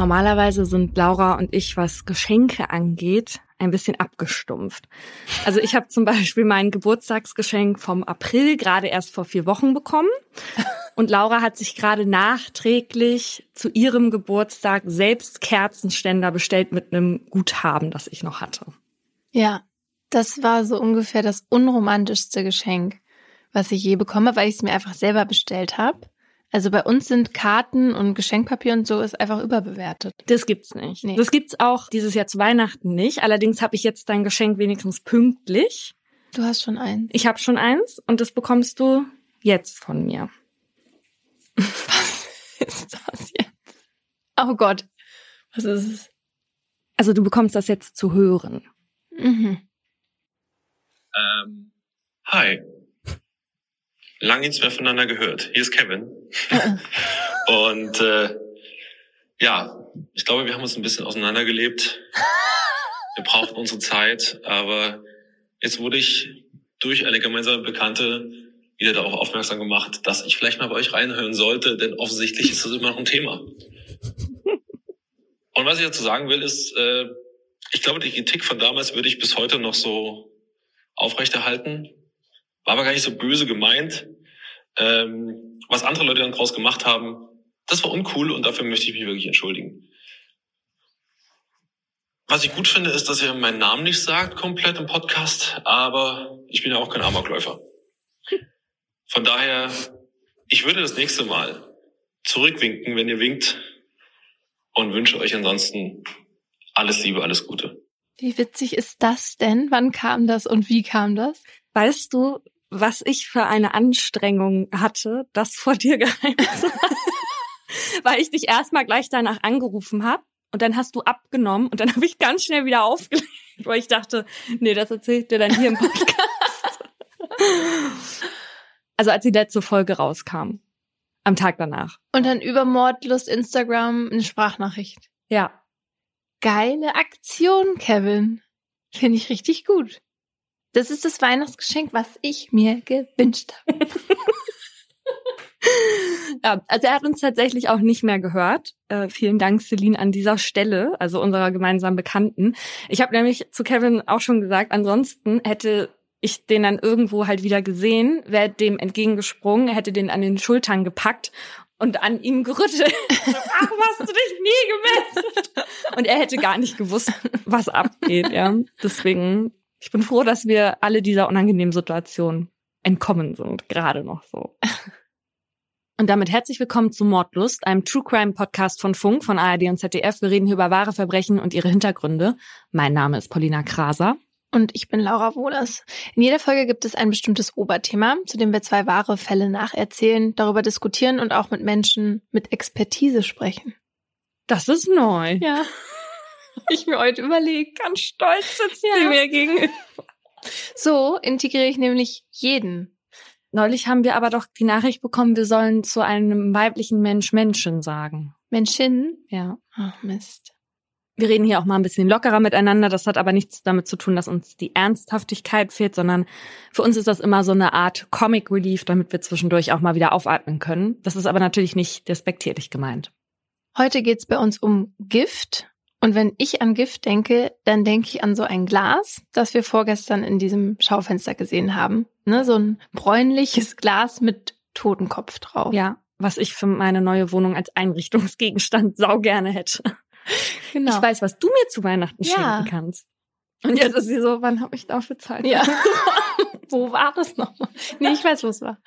Normalerweise sind Laura und ich, was Geschenke angeht, ein bisschen abgestumpft. Also ich habe zum Beispiel mein Geburtstagsgeschenk vom April gerade erst vor vier Wochen bekommen. Und Laura hat sich gerade nachträglich zu ihrem Geburtstag selbst Kerzenständer bestellt mit einem Guthaben, das ich noch hatte. Ja, das war so ungefähr das unromantischste Geschenk, was ich je bekomme, weil ich es mir einfach selber bestellt habe. Also bei uns sind Karten und Geschenkpapier und so ist einfach überbewertet. Das gibt's nicht. Nee. Das gibt's auch dieses Jahr zu Weihnachten nicht. Allerdings habe ich jetzt dein Geschenk wenigstens pünktlich. Du hast schon eins. Ich habe schon eins und das bekommst du jetzt von mir. Was ist das jetzt? Oh Gott. Was ist es? Also du bekommst das jetzt zu hören. Mhm. Ähm, hi. Lang nichts mehr voneinander gehört. Hier ist Kevin. Und äh, ja, ich glaube, wir haben uns ein bisschen auseinandergelebt. Wir brauchten unsere Zeit, aber jetzt wurde ich durch eine gemeinsame Bekannte wieder darauf aufmerksam gemacht, dass ich vielleicht mal bei euch reinhören sollte, denn offensichtlich ist das immer noch ein Thema. Und was ich dazu sagen will, ist, äh, ich glaube, die Kritik von damals würde ich bis heute noch so aufrechterhalten. War aber gar nicht so böse gemeint. Ähm, was andere Leute dann draus gemacht haben, das war uncool und dafür möchte ich mich wirklich entschuldigen. Was ich gut finde, ist, dass ihr meinen Namen nicht sagt komplett im Podcast, aber ich bin ja auch kein Amokläufer. Von daher, ich würde das nächste Mal zurückwinken, wenn ihr winkt und wünsche euch ansonsten alles Liebe, alles Gute. Wie witzig ist das denn? Wann kam das und wie kam das? Weißt du, was ich für eine Anstrengung hatte, das vor dir geheim zu Weil ich dich erstmal gleich danach angerufen habe und dann hast du abgenommen und dann habe ich ganz schnell wieder aufgelegt, weil ich dachte, nee, das erzählt dir dann hier im Podcast. also als die letzte Folge rauskam. Am Tag danach. Und dann über Mordlust Instagram eine Sprachnachricht. Ja. Geile Aktion, Kevin. Finde ich richtig gut. Das ist das Weihnachtsgeschenk, was ich mir gewünscht habe. ja, also er hat uns tatsächlich auch nicht mehr gehört. Äh, vielen Dank, Celine, an dieser Stelle, also unserer gemeinsamen Bekannten. Ich habe nämlich zu Kevin auch schon gesagt, ansonsten hätte ich den dann irgendwo halt wieder gesehen, wäre dem entgegengesprungen, hätte den an den Schultern gepackt und an ihm gerüttelt. Ach, hast du dich nie gemeldet? Und er hätte gar nicht gewusst, was abgeht, ja. Deswegen, ich bin froh, dass wir alle dieser unangenehmen Situation entkommen sind, gerade noch so. Und damit herzlich willkommen zu Mordlust, einem True Crime Podcast von Funk, von ARD und ZDF. Wir reden hier über wahre Verbrechen und ihre Hintergründe. Mein Name ist Paulina Kraser. Und ich bin Laura Wohlers. In jeder Folge gibt es ein bestimmtes Oberthema, zu dem wir zwei wahre Fälle nacherzählen, darüber diskutieren und auch mit Menschen mit Expertise sprechen. Das ist neu. Ja. ich mir heute überlegt. Ganz stolz sitzt ja. sie mir gegenüber. So integriere ich nämlich jeden. Neulich haben wir aber doch die Nachricht bekommen, wir sollen zu einem weiblichen Mensch Menschen sagen. Menschen? Ja. Ach, Mist. Wir reden hier auch mal ein bisschen lockerer miteinander. Das hat aber nichts damit zu tun, dass uns die Ernsthaftigkeit fehlt, sondern für uns ist das immer so eine Art Comic Relief, damit wir zwischendurch auch mal wieder aufatmen können. Das ist aber natürlich nicht despektierlich gemeint. Heute geht's bei uns um Gift. Und wenn ich an Gift denke, dann denke ich an so ein Glas, das wir vorgestern in diesem Schaufenster gesehen haben. Ne, so ein bräunliches Glas mit Totenkopf drauf. Ja, was ich für meine neue Wohnung als Einrichtungsgegenstand sau gerne hätte. Genau. Ich weiß, was du mir zu Weihnachten ja. schenken kannst. Und jetzt ist sie so, wann habe ich dafür Zeit? Ja. wo war das nochmal? Nee, ich weiß, wo es war.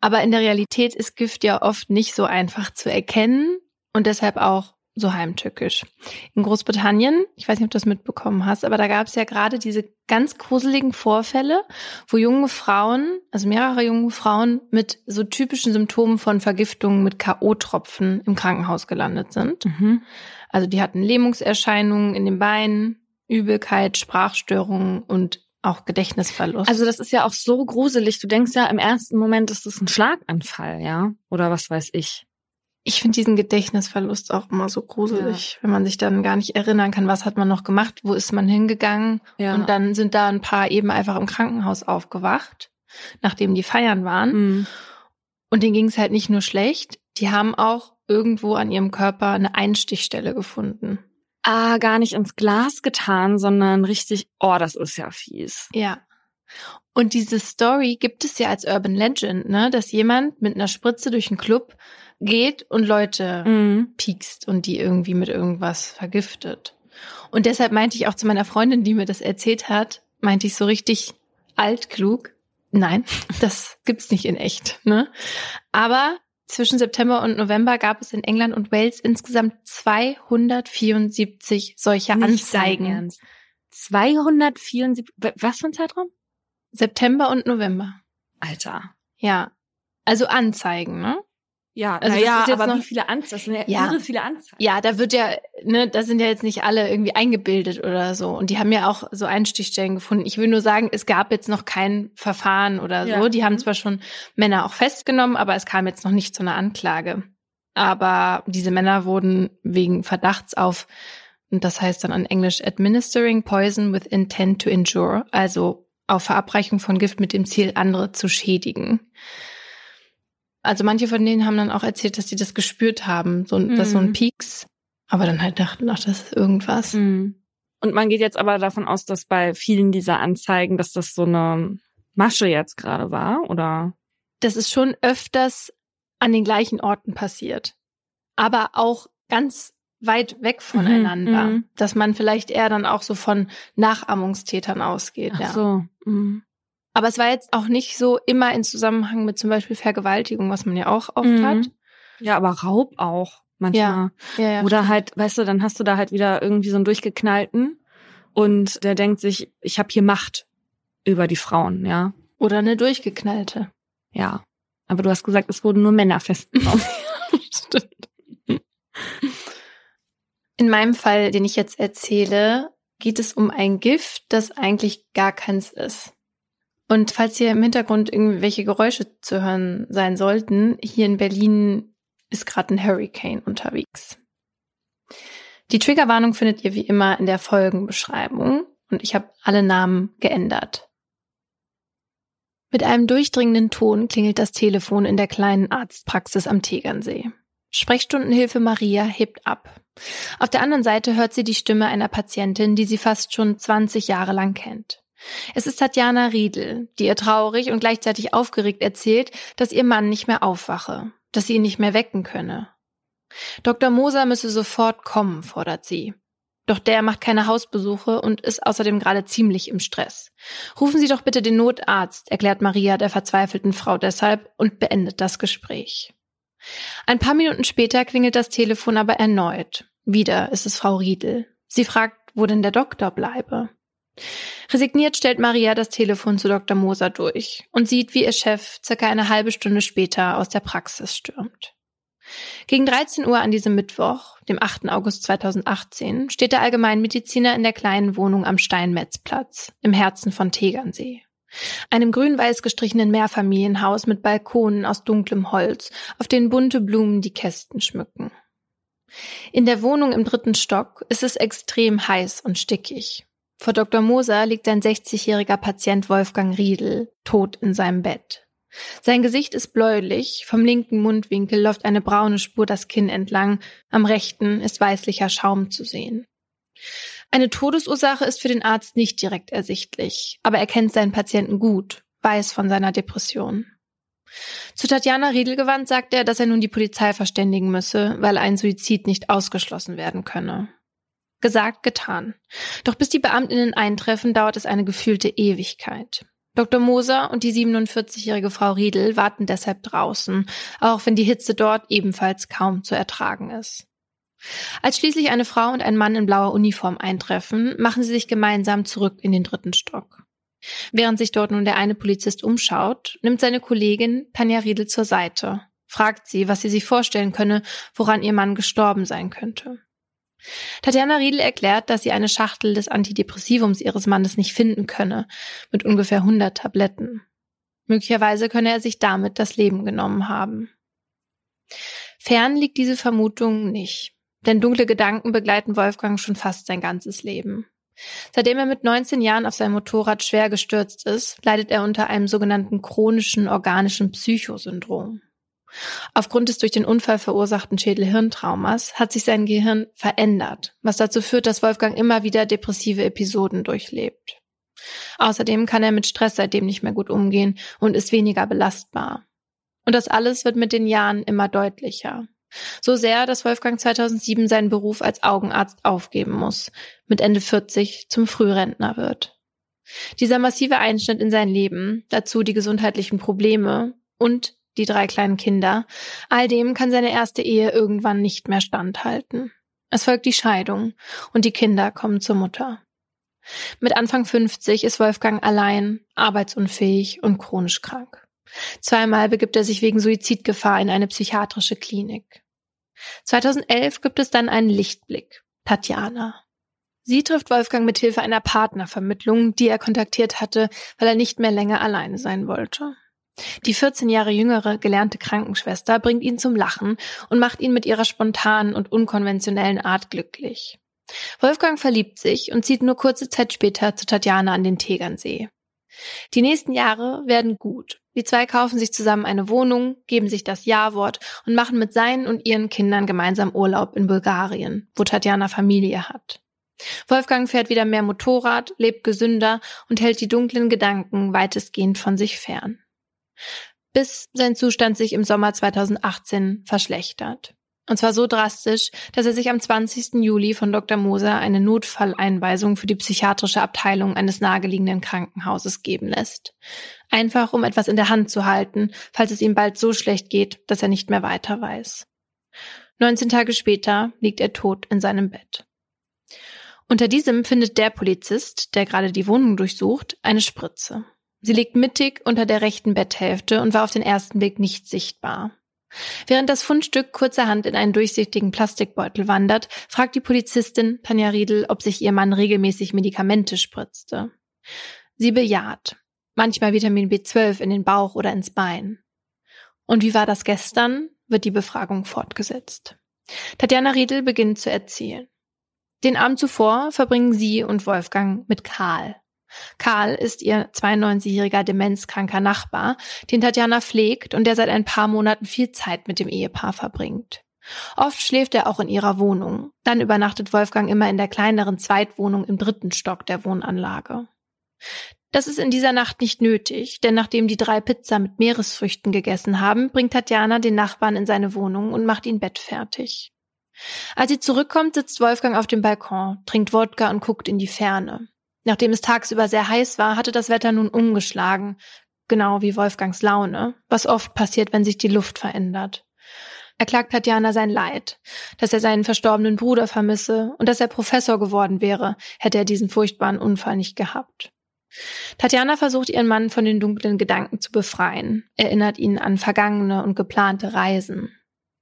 Aber in der Realität ist Gift ja oft nicht so einfach zu erkennen und deshalb auch so heimtückisch. In Großbritannien, ich weiß nicht, ob du das mitbekommen hast, aber da gab es ja gerade diese ganz gruseligen Vorfälle, wo junge Frauen, also mehrere junge Frauen mit so typischen Symptomen von Vergiftungen mit K.O.-Tropfen im Krankenhaus gelandet sind. Mhm. Also die hatten Lähmungserscheinungen in den Beinen, Übelkeit, Sprachstörungen und auch Gedächtnisverlust. Also das ist ja auch so gruselig. Du denkst ja im ersten Moment, ist das ein Schlaganfall, ja? Oder was weiß ich. Ich finde diesen Gedächtnisverlust auch immer so gruselig, ja. wenn man sich dann gar nicht erinnern kann, was hat man noch gemacht, wo ist man hingegangen. Ja. Und dann sind da ein paar eben einfach im Krankenhaus aufgewacht, nachdem die feiern waren. Mhm. Und denen ging es halt nicht nur schlecht, die haben auch irgendwo an ihrem Körper eine Einstichstelle gefunden. Ah, gar nicht ins Glas getan, sondern richtig, oh, das ist ja fies. Ja. Und diese Story gibt es ja als Urban Legend, ne, dass jemand mit einer Spritze durch einen Club geht und Leute Mhm. piekst und die irgendwie mit irgendwas vergiftet. Und deshalb meinte ich auch zu meiner Freundin, die mir das erzählt hat, meinte ich so richtig altklug. Nein, das gibt's nicht in echt, ne? Aber zwischen September und November gab es in England und Wales insgesamt 274 solcher Anzeigen. Ernst. 274, w- was für ein Zeitraum? September und November. Alter. Ja. Also Anzeigen, ne? Ja, Also also das ja, ist jetzt aber noch- wie viele Anzeigen? Das sind ja, Ja. irre viele Anzeigen. Ja, da wird ja, ne, da sind ja jetzt nicht alle irgendwie eingebildet oder so. Und die haben ja auch so Einstichstellen gefunden. Ich will nur sagen, es gab jetzt noch kein Verfahren oder so. Ja. Die haben Mhm. zwar schon Männer auch festgenommen, aber es kam jetzt noch nicht zu einer Anklage. Aber diese Männer wurden wegen Verdachts auf, und das heißt dann an Englisch administering poison with intent to injure, also auf Verabreichung von Gift mit dem Ziel, andere zu schädigen. Also manche von denen haben dann auch erzählt, dass sie das gespürt haben, so, dass so ein Mhm. Pieks, aber dann halt dachten, ach, das ist irgendwas. Mhm. Und man geht jetzt aber davon aus, dass bei vielen dieser Anzeigen, dass das so eine Masche jetzt gerade war, oder? Das ist schon öfters an den gleichen Orten passiert, aber auch ganz weit weg voneinander, mhm. dass man vielleicht eher dann auch so von Nachahmungstätern ausgeht. Ach ja. so. Mhm. Aber es war jetzt auch nicht so immer in Zusammenhang mit zum Beispiel Vergewaltigung, was man ja auch oft Mhm. hat. Ja, aber Raub auch manchmal. Ja, ja. Oder halt, weißt du, dann hast du da halt wieder irgendwie so einen durchgeknallten und der denkt sich, ich habe hier Macht über die Frauen, ja. Oder eine durchgeknallte. Ja. Aber du hast gesagt, es wurden nur Männer festgenommen. Stimmt. In meinem Fall, den ich jetzt erzähle, geht es um ein Gift, das eigentlich gar keins ist. Und falls hier im Hintergrund irgendwelche Geräusche zu hören sein sollten, hier in Berlin ist gerade ein Hurricane unterwegs. Die Triggerwarnung findet ihr wie immer in der Folgenbeschreibung und ich habe alle Namen geändert. Mit einem durchdringenden Ton klingelt das Telefon in der kleinen Arztpraxis am Tegernsee. Sprechstundenhilfe Maria hebt ab. Auf der anderen Seite hört sie die Stimme einer Patientin, die sie fast schon 20 Jahre lang kennt. Es ist Tatjana Riedel, die ihr traurig und gleichzeitig aufgeregt erzählt, dass ihr Mann nicht mehr aufwache, dass sie ihn nicht mehr wecken könne. Dr. Moser müsse sofort kommen, fordert sie. Doch der macht keine Hausbesuche und ist außerdem gerade ziemlich im Stress. Rufen Sie doch bitte den Notarzt, erklärt Maria der verzweifelten Frau deshalb und beendet das Gespräch. Ein paar Minuten später klingelt das Telefon aber erneut. Wieder ist es Frau Riedel. Sie fragt, wo denn der Doktor bleibe. Resigniert stellt Maria das Telefon zu Dr. Moser durch und sieht, wie ihr Chef circa eine halbe Stunde später aus der Praxis stürmt. Gegen 13 Uhr an diesem Mittwoch, dem 8. August 2018, steht der Allgemeinmediziner in der kleinen Wohnung am Steinmetzplatz, im Herzen von Tegernsee. Einem grün-weiß gestrichenen Mehrfamilienhaus mit Balkonen aus dunklem Holz, auf denen bunte Blumen die Kästen schmücken. In der Wohnung im dritten Stock ist es extrem heiß und stickig. Vor Dr. Moser liegt sein 60-jähriger Patient Wolfgang Riedel, tot in seinem Bett. Sein Gesicht ist bläulich, vom linken Mundwinkel läuft eine braune Spur das Kinn entlang, am rechten ist weißlicher Schaum zu sehen. Eine Todesursache ist für den Arzt nicht direkt ersichtlich, aber er kennt seinen Patienten gut, weiß von seiner Depression. Zu Tatjana Riedel gewandt sagt er, dass er nun die Polizei verständigen müsse, weil ein Suizid nicht ausgeschlossen werden könne. Gesagt, getan. Doch bis die Beamtinnen eintreffen, dauert es eine gefühlte Ewigkeit. Dr. Moser und die 47-jährige Frau Riedel warten deshalb draußen, auch wenn die Hitze dort ebenfalls kaum zu ertragen ist. Als schließlich eine Frau und ein Mann in blauer Uniform eintreffen, machen sie sich gemeinsam zurück in den dritten Stock. Während sich dort nun der eine Polizist umschaut, nimmt seine Kollegin Tanja Riedel zur Seite, fragt sie, was sie sich vorstellen könne, woran ihr Mann gestorben sein könnte. Tatjana Riedel erklärt, dass sie eine Schachtel des Antidepressivums ihres Mannes nicht finden könne, mit ungefähr 100 Tabletten. Möglicherweise könne er sich damit das Leben genommen haben. Fern liegt diese Vermutung nicht, denn dunkle Gedanken begleiten Wolfgang schon fast sein ganzes Leben. Seitdem er mit 19 Jahren auf sein Motorrad schwer gestürzt ist, leidet er unter einem sogenannten chronischen organischen Psychosyndrom. Aufgrund des durch den Unfall verursachten Schädelhirntraumas hat sich sein Gehirn verändert, was dazu führt, dass Wolfgang immer wieder depressive Episoden durchlebt. Außerdem kann er mit Stress seitdem nicht mehr gut umgehen und ist weniger belastbar. Und das alles wird mit den Jahren immer deutlicher. So sehr, dass Wolfgang 2007 seinen Beruf als Augenarzt aufgeben muss, mit Ende 40 zum Frührentner wird. Dieser massive Einschnitt in sein Leben, dazu die gesundheitlichen Probleme und die drei kleinen Kinder, all dem kann seine erste Ehe irgendwann nicht mehr standhalten. Es folgt die Scheidung und die Kinder kommen zur Mutter. Mit Anfang 50 ist Wolfgang allein, arbeitsunfähig und chronisch krank. Zweimal begibt er sich wegen Suizidgefahr in eine psychiatrische Klinik. 2011 gibt es dann einen Lichtblick, Tatjana. Sie trifft Wolfgang mit Hilfe einer Partnervermittlung, die er kontaktiert hatte, weil er nicht mehr länger alleine sein wollte. Die 14 Jahre jüngere gelernte Krankenschwester bringt ihn zum Lachen und macht ihn mit ihrer spontanen und unkonventionellen Art glücklich. Wolfgang verliebt sich und zieht nur kurze Zeit später zu Tatjana an den Tegernsee. Die nächsten Jahre werden gut. Die zwei kaufen sich zusammen eine Wohnung, geben sich das Ja-Wort und machen mit seinen und ihren Kindern gemeinsam Urlaub in Bulgarien, wo Tatjana Familie hat. Wolfgang fährt wieder mehr Motorrad, lebt gesünder und hält die dunklen Gedanken weitestgehend von sich fern. Bis sein Zustand sich im Sommer 2018 verschlechtert. Und zwar so drastisch, dass er sich am 20. Juli von Dr. Moser eine Notfalleinweisung für die psychiatrische Abteilung eines nahegelegenen Krankenhauses geben lässt. Einfach um etwas in der Hand zu halten, falls es ihm bald so schlecht geht, dass er nicht mehr weiter weiß. 19 Tage später liegt er tot in seinem Bett. Unter diesem findet der Polizist, der gerade die Wohnung durchsucht, eine Spritze. Sie liegt mittig unter der rechten Betthälfte und war auf den ersten Blick nicht sichtbar. Während das Fundstück kurzerhand in einen durchsichtigen Plastikbeutel wandert, fragt die Polizistin Tanja Riedel, ob sich ihr Mann regelmäßig Medikamente spritzte. Sie bejaht. Manchmal Vitamin B12 in den Bauch oder ins Bein. Und wie war das gestern? wird die Befragung fortgesetzt. Tatjana Riedel beginnt zu erzählen. Den Abend zuvor verbringen sie und Wolfgang mit Karl. Karl ist ihr 92-jähriger demenzkranker Nachbar, den Tatjana pflegt und der seit ein paar Monaten viel Zeit mit dem Ehepaar verbringt. Oft schläft er auch in ihrer Wohnung. Dann übernachtet Wolfgang immer in der kleineren Zweitwohnung im dritten Stock der Wohnanlage. Das ist in dieser Nacht nicht nötig, denn nachdem die drei Pizza mit Meeresfrüchten gegessen haben, bringt Tatjana den Nachbarn in seine Wohnung und macht ihn bettfertig. Als sie zurückkommt, sitzt Wolfgang auf dem Balkon, trinkt Wodka und guckt in die Ferne. Nachdem es tagsüber sehr heiß war, hatte das Wetter nun umgeschlagen, genau wie Wolfgangs Laune, was oft passiert, wenn sich die Luft verändert. Er klagt Tatjana sein Leid, dass er seinen verstorbenen Bruder vermisse und dass er Professor geworden wäre, hätte er diesen furchtbaren Unfall nicht gehabt. Tatjana versucht ihren Mann von den dunklen Gedanken zu befreien, erinnert ihn an vergangene und geplante Reisen.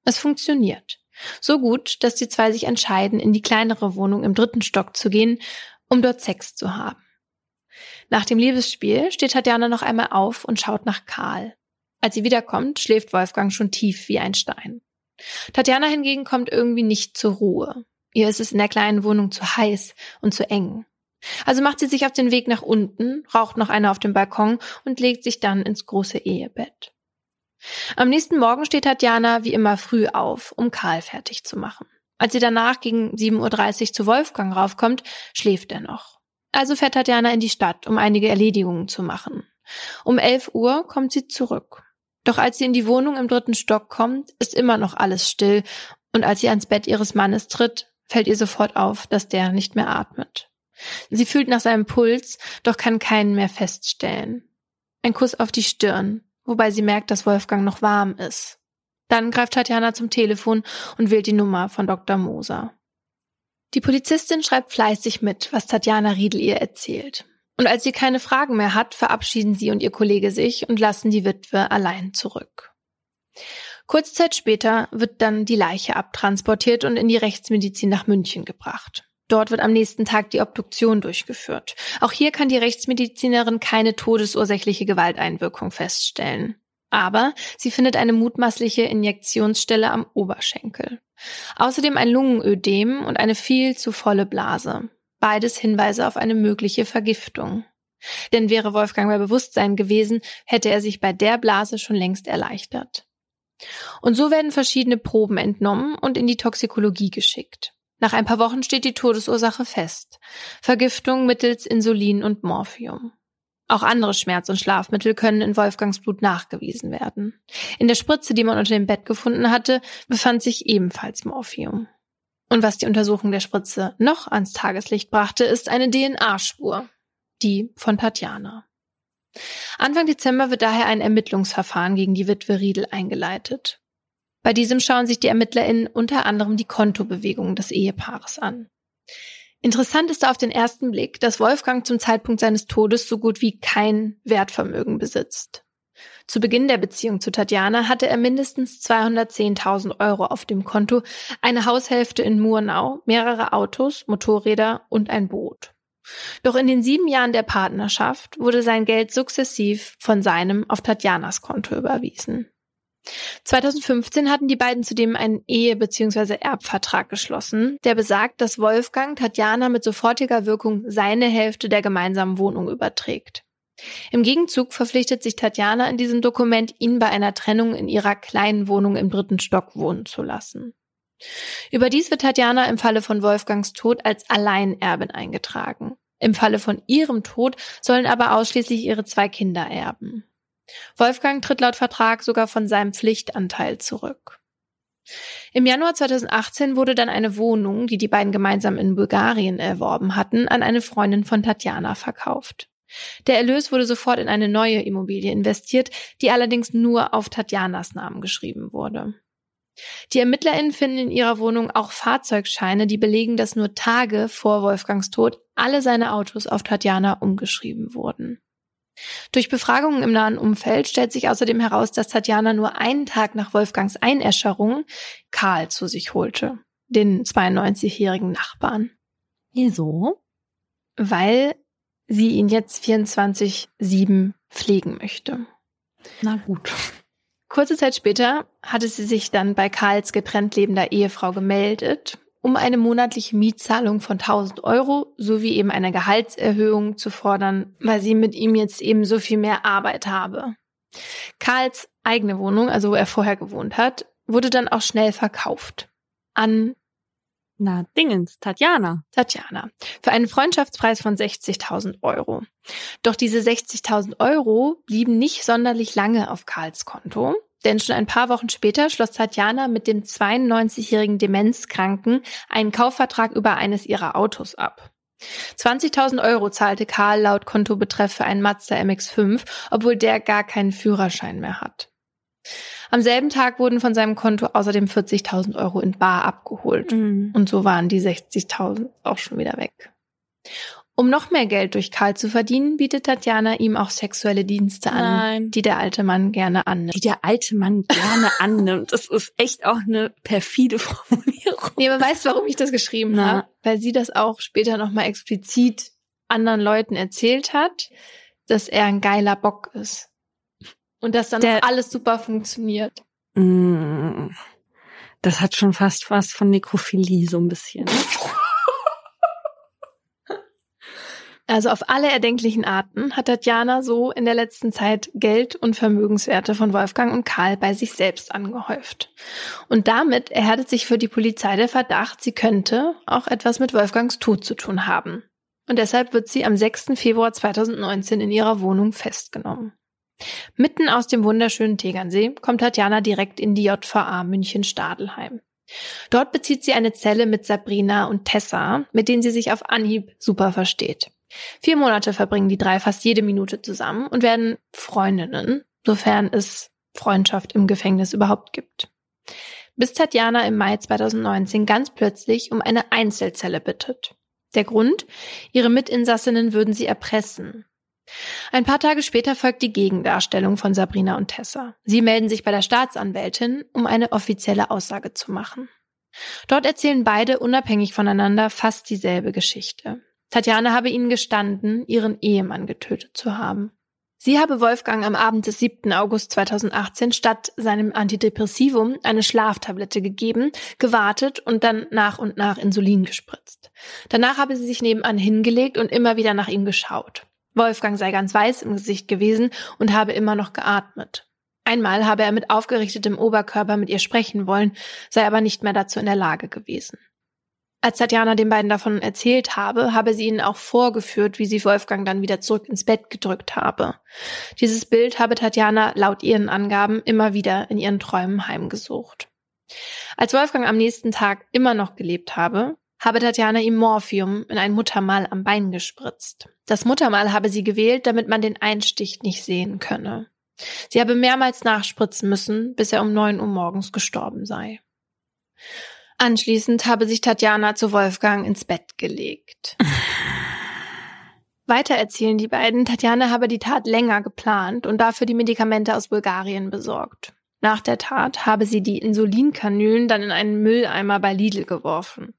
Es funktioniert. So gut, dass die zwei sich entscheiden, in die kleinere Wohnung im dritten Stock zu gehen um dort Sex zu haben. Nach dem Liebesspiel steht Tatjana noch einmal auf und schaut nach Karl. Als sie wiederkommt, schläft Wolfgang schon tief wie ein Stein. Tatjana hingegen kommt irgendwie nicht zur Ruhe. Ihr ist es in der kleinen Wohnung zu heiß und zu eng. Also macht sie sich auf den Weg nach unten, raucht noch eine auf dem Balkon und legt sich dann ins große Ehebett. Am nächsten Morgen steht Tatjana wie immer früh auf, um Karl fertig zu machen. Als sie danach gegen 7.30 Uhr zu Wolfgang raufkommt, schläft er noch. Also fährt Tatjana in die Stadt, um einige Erledigungen zu machen. Um 11 Uhr kommt sie zurück. Doch als sie in die Wohnung im dritten Stock kommt, ist immer noch alles still und als sie ans Bett ihres Mannes tritt, fällt ihr sofort auf, dass der nicht mehr atmet. Sie fühlt nach seinem Puls, doch kann keinen mehr feststellen. Ein Kuss auf die Stirn, wobei sie merkt, dass Wolfgang noch warm ist. Dann greift Tatjana zum Telefon und wählt die Nummer von Dr. Moser. Die Polizistin schreibt fleißig mit, was Tatjana Riedel ihr erzählt. Und als sie keine Fragen mehr hat, verabschieden sie und ihr Kollege sich und lassen die Witwe allein zurück. Kurze Zeit später wird dann die Leiche abtransportiert und in die Rechtsmedizin nach München gebracht. Dort wird am nächsten Tag die Obduktion durchgeführt. Auch hier kann die Rechtsmedizinerin keine todesursächliche Gewalteinwirkung feststellen aber sie findet eine mutmaßliche Injektionsstelle am Oberschenkel. Außerdem ein Lungenödem und eine viel zu volle Blase. Beides Hinweise auf eine mögliche Vergiftung. Denn wäre Wolfgang bei Bewusstsein gewesen, hätte er sich bei der Blase schon längst erleichtert. Und so werden verschiedene Proben entnommen und in die Toxikologie geschickt. Nach ein paar Wochen steht die Todesursache fest. Vergiftung mittels Insulin und Morphium. Auch andere Schmerz- und Schlafmittel können in Wolfgangs Blut nachgewiesen werden. In der Spritze, die man unter dem Bett gefunden hatte, befand sich ebenfalls Morphium. Und was die Untersuchung der Spritze noch ans Tageslicht brachte, ist eine DNA-Spur. Die von Tatjana. Anfang Dezember wird daher ein Ermittlungsverfahren gegen die Witwe Riedel eingeleitet. Bei diesem schauen sich die ErmittlerInnen unter anderem die Kontobewegungen des Ehepaares an. Interessant ist auf den ersten Blick, dass Wolfgang zum Zeitpunkt seines Todes so gut wie kein Wertvermögen besitzt. Zu Beginn der Beziehung zu Tatjana hatte er mindestens 210.000 Euro auf dem Konto, eine Haushälfte in Murnau, mehrere Autos, Motorräder und ein Boot. Doch in den sieben Jahren der Partnerschaft wurde sein Geld sukzessiv von seinem auf Tatjanas Konto überwiesen. 2015 hatten die beiden zudem einen Ehe- bzw. Erbvertrag geschlossen, der besagt, dass Wolfgang Tatjana mit sofortiger Wirkung seine Hälfte der gemeinsamen Wohnung überträgt. Im Gegenzug verpflichtet sich Tatjana in diesem Dokument, ihn bei einer Trennung in ihrer kleinen Wohnung im dritten Stock wohnen zu lassen. Überdies wird Tatjana im Falle von Wolfgangs Tod als Alleinerbin eingetragen. Im Falle von ihrem Tod sollen aber ausschließlich ihre zwei Kinder erben. Wolfgang tritt laut Vertrag sogar von seinem Pflichtanteil zurück. Im Januar 2018 wurde dann eine Wohnung, die die beiden gemeinsam in Bulgarien erworben hatten, an eine Freundin von Tatjana verkauft. Der Erlös wurde sofort in eine neue Immobilie investiert, die allerdings nur auf Tatjanas Namen geschrieben wurde. Die ErmittlerInnen finden in ihrer Wohnung auch Fahrzeugscheine, die belegen, dass nur Tage vor Wolfgangs Tod alle seine Autos auf Tatjana umgeschrieben wurden. Durch Befragungen im nahen Umfeld stellt sich außerdem heraus, dass Tatjana nur einen Tag nach Wolfgangs Einäscherung Karl zu sich holte, den 92-jährigen Nachbarn. Wieso? Weil sie ihn jetzt 24-7 pflegen möchte. Na gut. Kurze Zeit später hatte sie sich dann bei Karls getrennt lebender Ehefrau gemeldet, um eine monatliche Mietzahlung von 1000 Euro sowie eben eine Gehaltserhöhung zu fordern, weil sie mit ihm jetzt eben so viel mehr Arbeit habe. Karls eigene Wohnung, also wo er vorher gewohnt hat, wurde dann auch schnell verkauft an na, Dingens, Tatjana. Tatjana. Für einen Freundschaftspreis von 60.000 Euro. Doch diese 60.000 Euro blieben nicht sonderlich lange auf Karls Konto. Denn schon ein paar Wochen später schloss Tatjana mit dem 92-jährigen Demenzkranken einen Kaufvertrag über eines ihrer Autos ab. 20.000 Euro zahlte Karl laut Kontobetreff für einen Mazda MX5, obwohl der gar keinen Führerschein mehr hat. Am selben Tag wurden von seinem Konto außerdem 40.000 Euro in Bar abgeholt. Mhm. Und so waren die 60.000 auch schon wieder weg. Um noch mehr Geld durch Karl zu verdienen, bietet Tatjana ihm auch sexuelle Dienste an, Nein. die der alte Mann gerne annimmt. Die der alte Mann gerne annimmt. Das ist echt auch eine perfide Formulierung. Nee, aber weißt du, warum ich das geschrieben Na. habe? Weil sie das auch später nochmal explizit anderen Leuten erzählt hat, dass er ein geiler Bock ist. Und dass dann der, alles super funktioniert. Mm. Das hat schon fast was von Nekrophilie, so ein bisschen. Also auf alle erdenklichen Arten hat Tatjana so in der letzten Zeit Geld und Vermögenswerte von Wolfgang und Karl bei sich selbst angehäuft. Und damit erhärtet sich für die Polizei der Verdacht, sie könnte auch etwas mit Wolfgangs Tod zu tun haben. Und deshalb wird sie am 6. Februar 2019 in ihrer Wohnung festgenommen. Mitten aus dem wunderschönen Tegernsee kommt Tatjana direkt in die JVA München-Stadelheim. Dort bezieht sie eine Zelle mit Sabrina und Tessa, mit denen sie sich auf Anhieb super versteht. Vier Monate verbringen die drei fast jede Minute zusammen und werden Freundinnen, sofern es Freundschaft im Gefängnis überhaupt gibt. Bis Tatjana im Mai 2019 ganz plötzlich um eine Einzelzelle bittet. Der Grund? Ihre Mitinsassinnen würden sie erpressen. Ein paar Tage später folgt die Gegendarstellung von Sabrina und Tessa. Sie melden sich bei der Staatsanwältin, um eine offizielle Aussage zu machen. Dort erzählen beide unabhängig voneinander fast dieselbe Geschichte. Tatjana habe ihnen gestanden, ihren Ehemann getötet zu haben. Sie habe Wolfgang am Abend des 7. August 2018 statt seinem Antidepressivum eine Schlaftablette gegeben, gewartet und dann nach und nach Insulin gespritzt. Danach habe sie sich nebenan hingelegt und immer wieder nach ihm geschaut. Wolfgang sei ganz weiß im Gesicht gewesen und habe immer noch geatmet. Einmal habe er mit aufgerichtetem Oberkörper mit ihr sprechen wollen, sei aber nicht mehr dazu in der Lage gewesen. Als Tatjana den beiden davon erzählt habe, habe sie ihnen auch vorgeführt, wie sie Wolfgang dann wieder zurück ins Bett gedrückt habe. Dieses Bild habe Tatjana laut ihren Angaben immer wieder in ihren Träumen heimgesucht. Als Wolfgang am nächsten Tag immer noch gelebt habe, habe Tatjana ihm Morphium in ein Muttermal am Bein gespritzt. Das Muttermal habe sie gewählt, damit man den Einstich nicht sehen könne. Sie habe mehrmals nachspritzen müssen, bis er um neun Uhr morgens gestorben sei. Anschließend habe sich Tatjana zu Wolfgang ins Bett gelegt. Weiter erzählen die beiden, Tatjana habe die Tat länger geplant und dafür die Medikamente aus Bulgarien besorgt. Nach der Tat habe sie die Insulinkanülen dann in einen Mülleimer bei Lidl geworfen.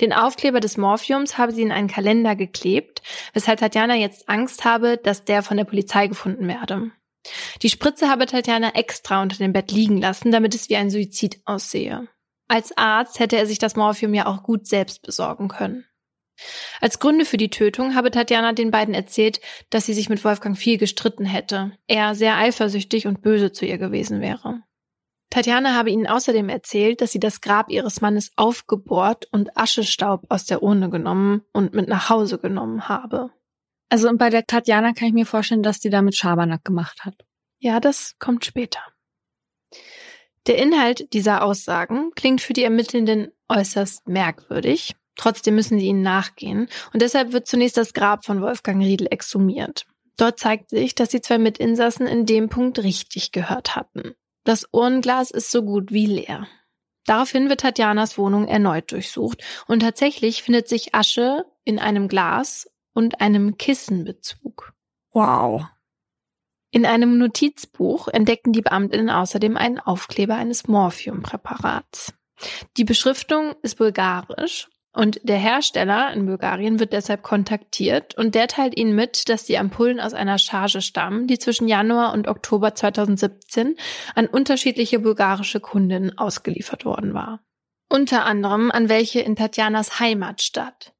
Den Aufkleber des Morphiums habe sie in einen Kalender geklebt, weshalb Tatjana jetzt Angst habe, dass der von der Polizei gefunden werde. Die Spritze habe Tatjana extra unter dem Bett liegen lassen, damit es wie ein Suizid aussehe. Als Arzt hätte er sich das Morphium ja auch gut selbst besorgen können. Als Gründe für die Tötung habe Tatjana den beiden erzählt, dass sie sich mit Wolfgang viel gestritten hätte, er sehr eifersüchtig und böse zu ihr gewesen wäre. Tatjana habe ihnen außerdem erzählt, dass sie das Grab ihres Mannes aufgebohrt und Aschestaub aus der Urne genommen und mit nach Hause genommen habe. Also und bei der Tatjana kann ich mir vorstellen, dass die damit Schabernack gemacht hat. Ja, das kommt später. Der Inhalt dieser Aussagen klingt für die Ermittelnden äußerst merkwürdig. Trotzdem müssen sie ihnen nachgehen und deshalb wird zunächst das Grab von Wolfgang Riedel exhumiert. Dort zeigt sich, dass die zwei Mitinsassen in dem Punkt richtig gehört hatten. Das Ohrenglas ist so gut wie leer. Daraufhin wird Tatjanas Wohnung erneut durchsucht und tatsächlich findet sich Asche in einem Glas und einem Kissenbezug. Wow. In einem Notizbuch entdeckten die Beamtinnen außerdem einen Aufkleber eines Morphiumpräparats. Die Beschriftung ist bulgarisch und der Hersteller in Bulgarien wird deshalb kontaktiert und der teilt ihnen mit, dass die Ampullen aus einer Charge stammen, die zwischen Januar und Oktober 2017 an unterschiedliche bulgarische Kundinnen ausgeliefert worden war. Unter anderem an welche in Tatjanas Heimatstadt.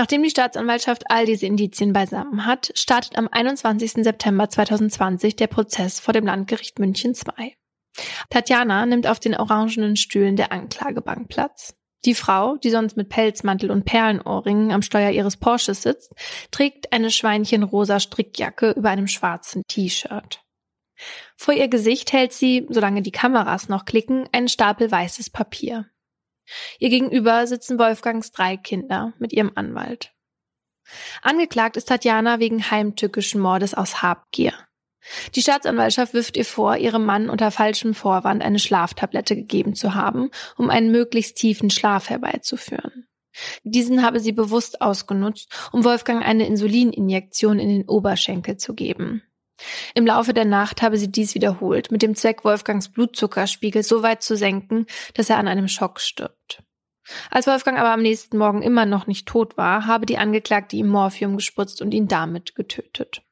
Nachdem die Staatsanwaltschaft all diese Indizien beisammen hat, startet am 21. September 2020 der Prozess vor dem Landgericht München II. Tatjana nimmt auf den orangenen Stühlen der Anklagebank Platz. Die Frau, die sonst mit Pelzmantel und Perlenohrringen am Steuer ihres Porsches sitzt, trägt eine schweinchenrosa Strickjacke über einem schwarzen T-Shirt. Vor ihr Gesicht hält sie, solange die Kameras noch klicken, einen Stapel weißes Papier. Ihr gegenüber sitzen Wolfgangs drei Kinder mit ihrem Anwalt. Angeklagt ist Tatjana wegen heimtückischen Mordes aus Habgier. Die Staatsanwaltschaft wirft ihr vor, ihrem Mann unter falschem Vorwand eine Schlaftablette gegeben zu haben, um einen möglichst tiefen Schlaf herbeizuführen. Diesen habe sie bewusst ausgenutzt, um Wolfgang eine Insulininjektion in den Oberschenkel zu geben. Im Laufe der Nacht habe sie dies wiederholt, mit dem Zweck, Wolfgangs Blutzuckerspiegel so weit zu senken, dass er an einem Schock stirbt. Als Wolfgang aber am nächsten Morgen immer noch nicht tot war, habe die Angeklagte ihm Morphium gespritzt und ihn damit getötet.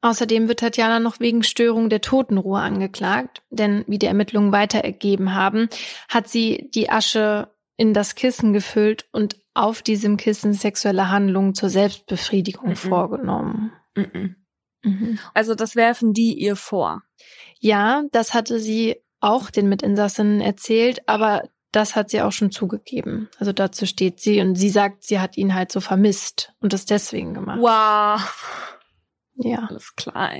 Außerdem wird Tatjana noch wegen Störung der Totenruhe angeklagt, denn wie die Ermittlungen weiter ergeben haben, hat sie die Asche in das Kissen gefüllt und auf diesem Kissen sexuelle Handlungen zur Selbstbefriedigung mhm. vorgenommen. Mhm. Mhm. Also das werfen die ihr vor. Ja, das hatte sie auch den Mitinsassinnen erzählt, aber das hat sie auch schon zugegeben. Also dazu steht sie und sie sagt, sie hat ihn halt so vermisst und das deswegen gemacht. Wow. Ja. Alles klar.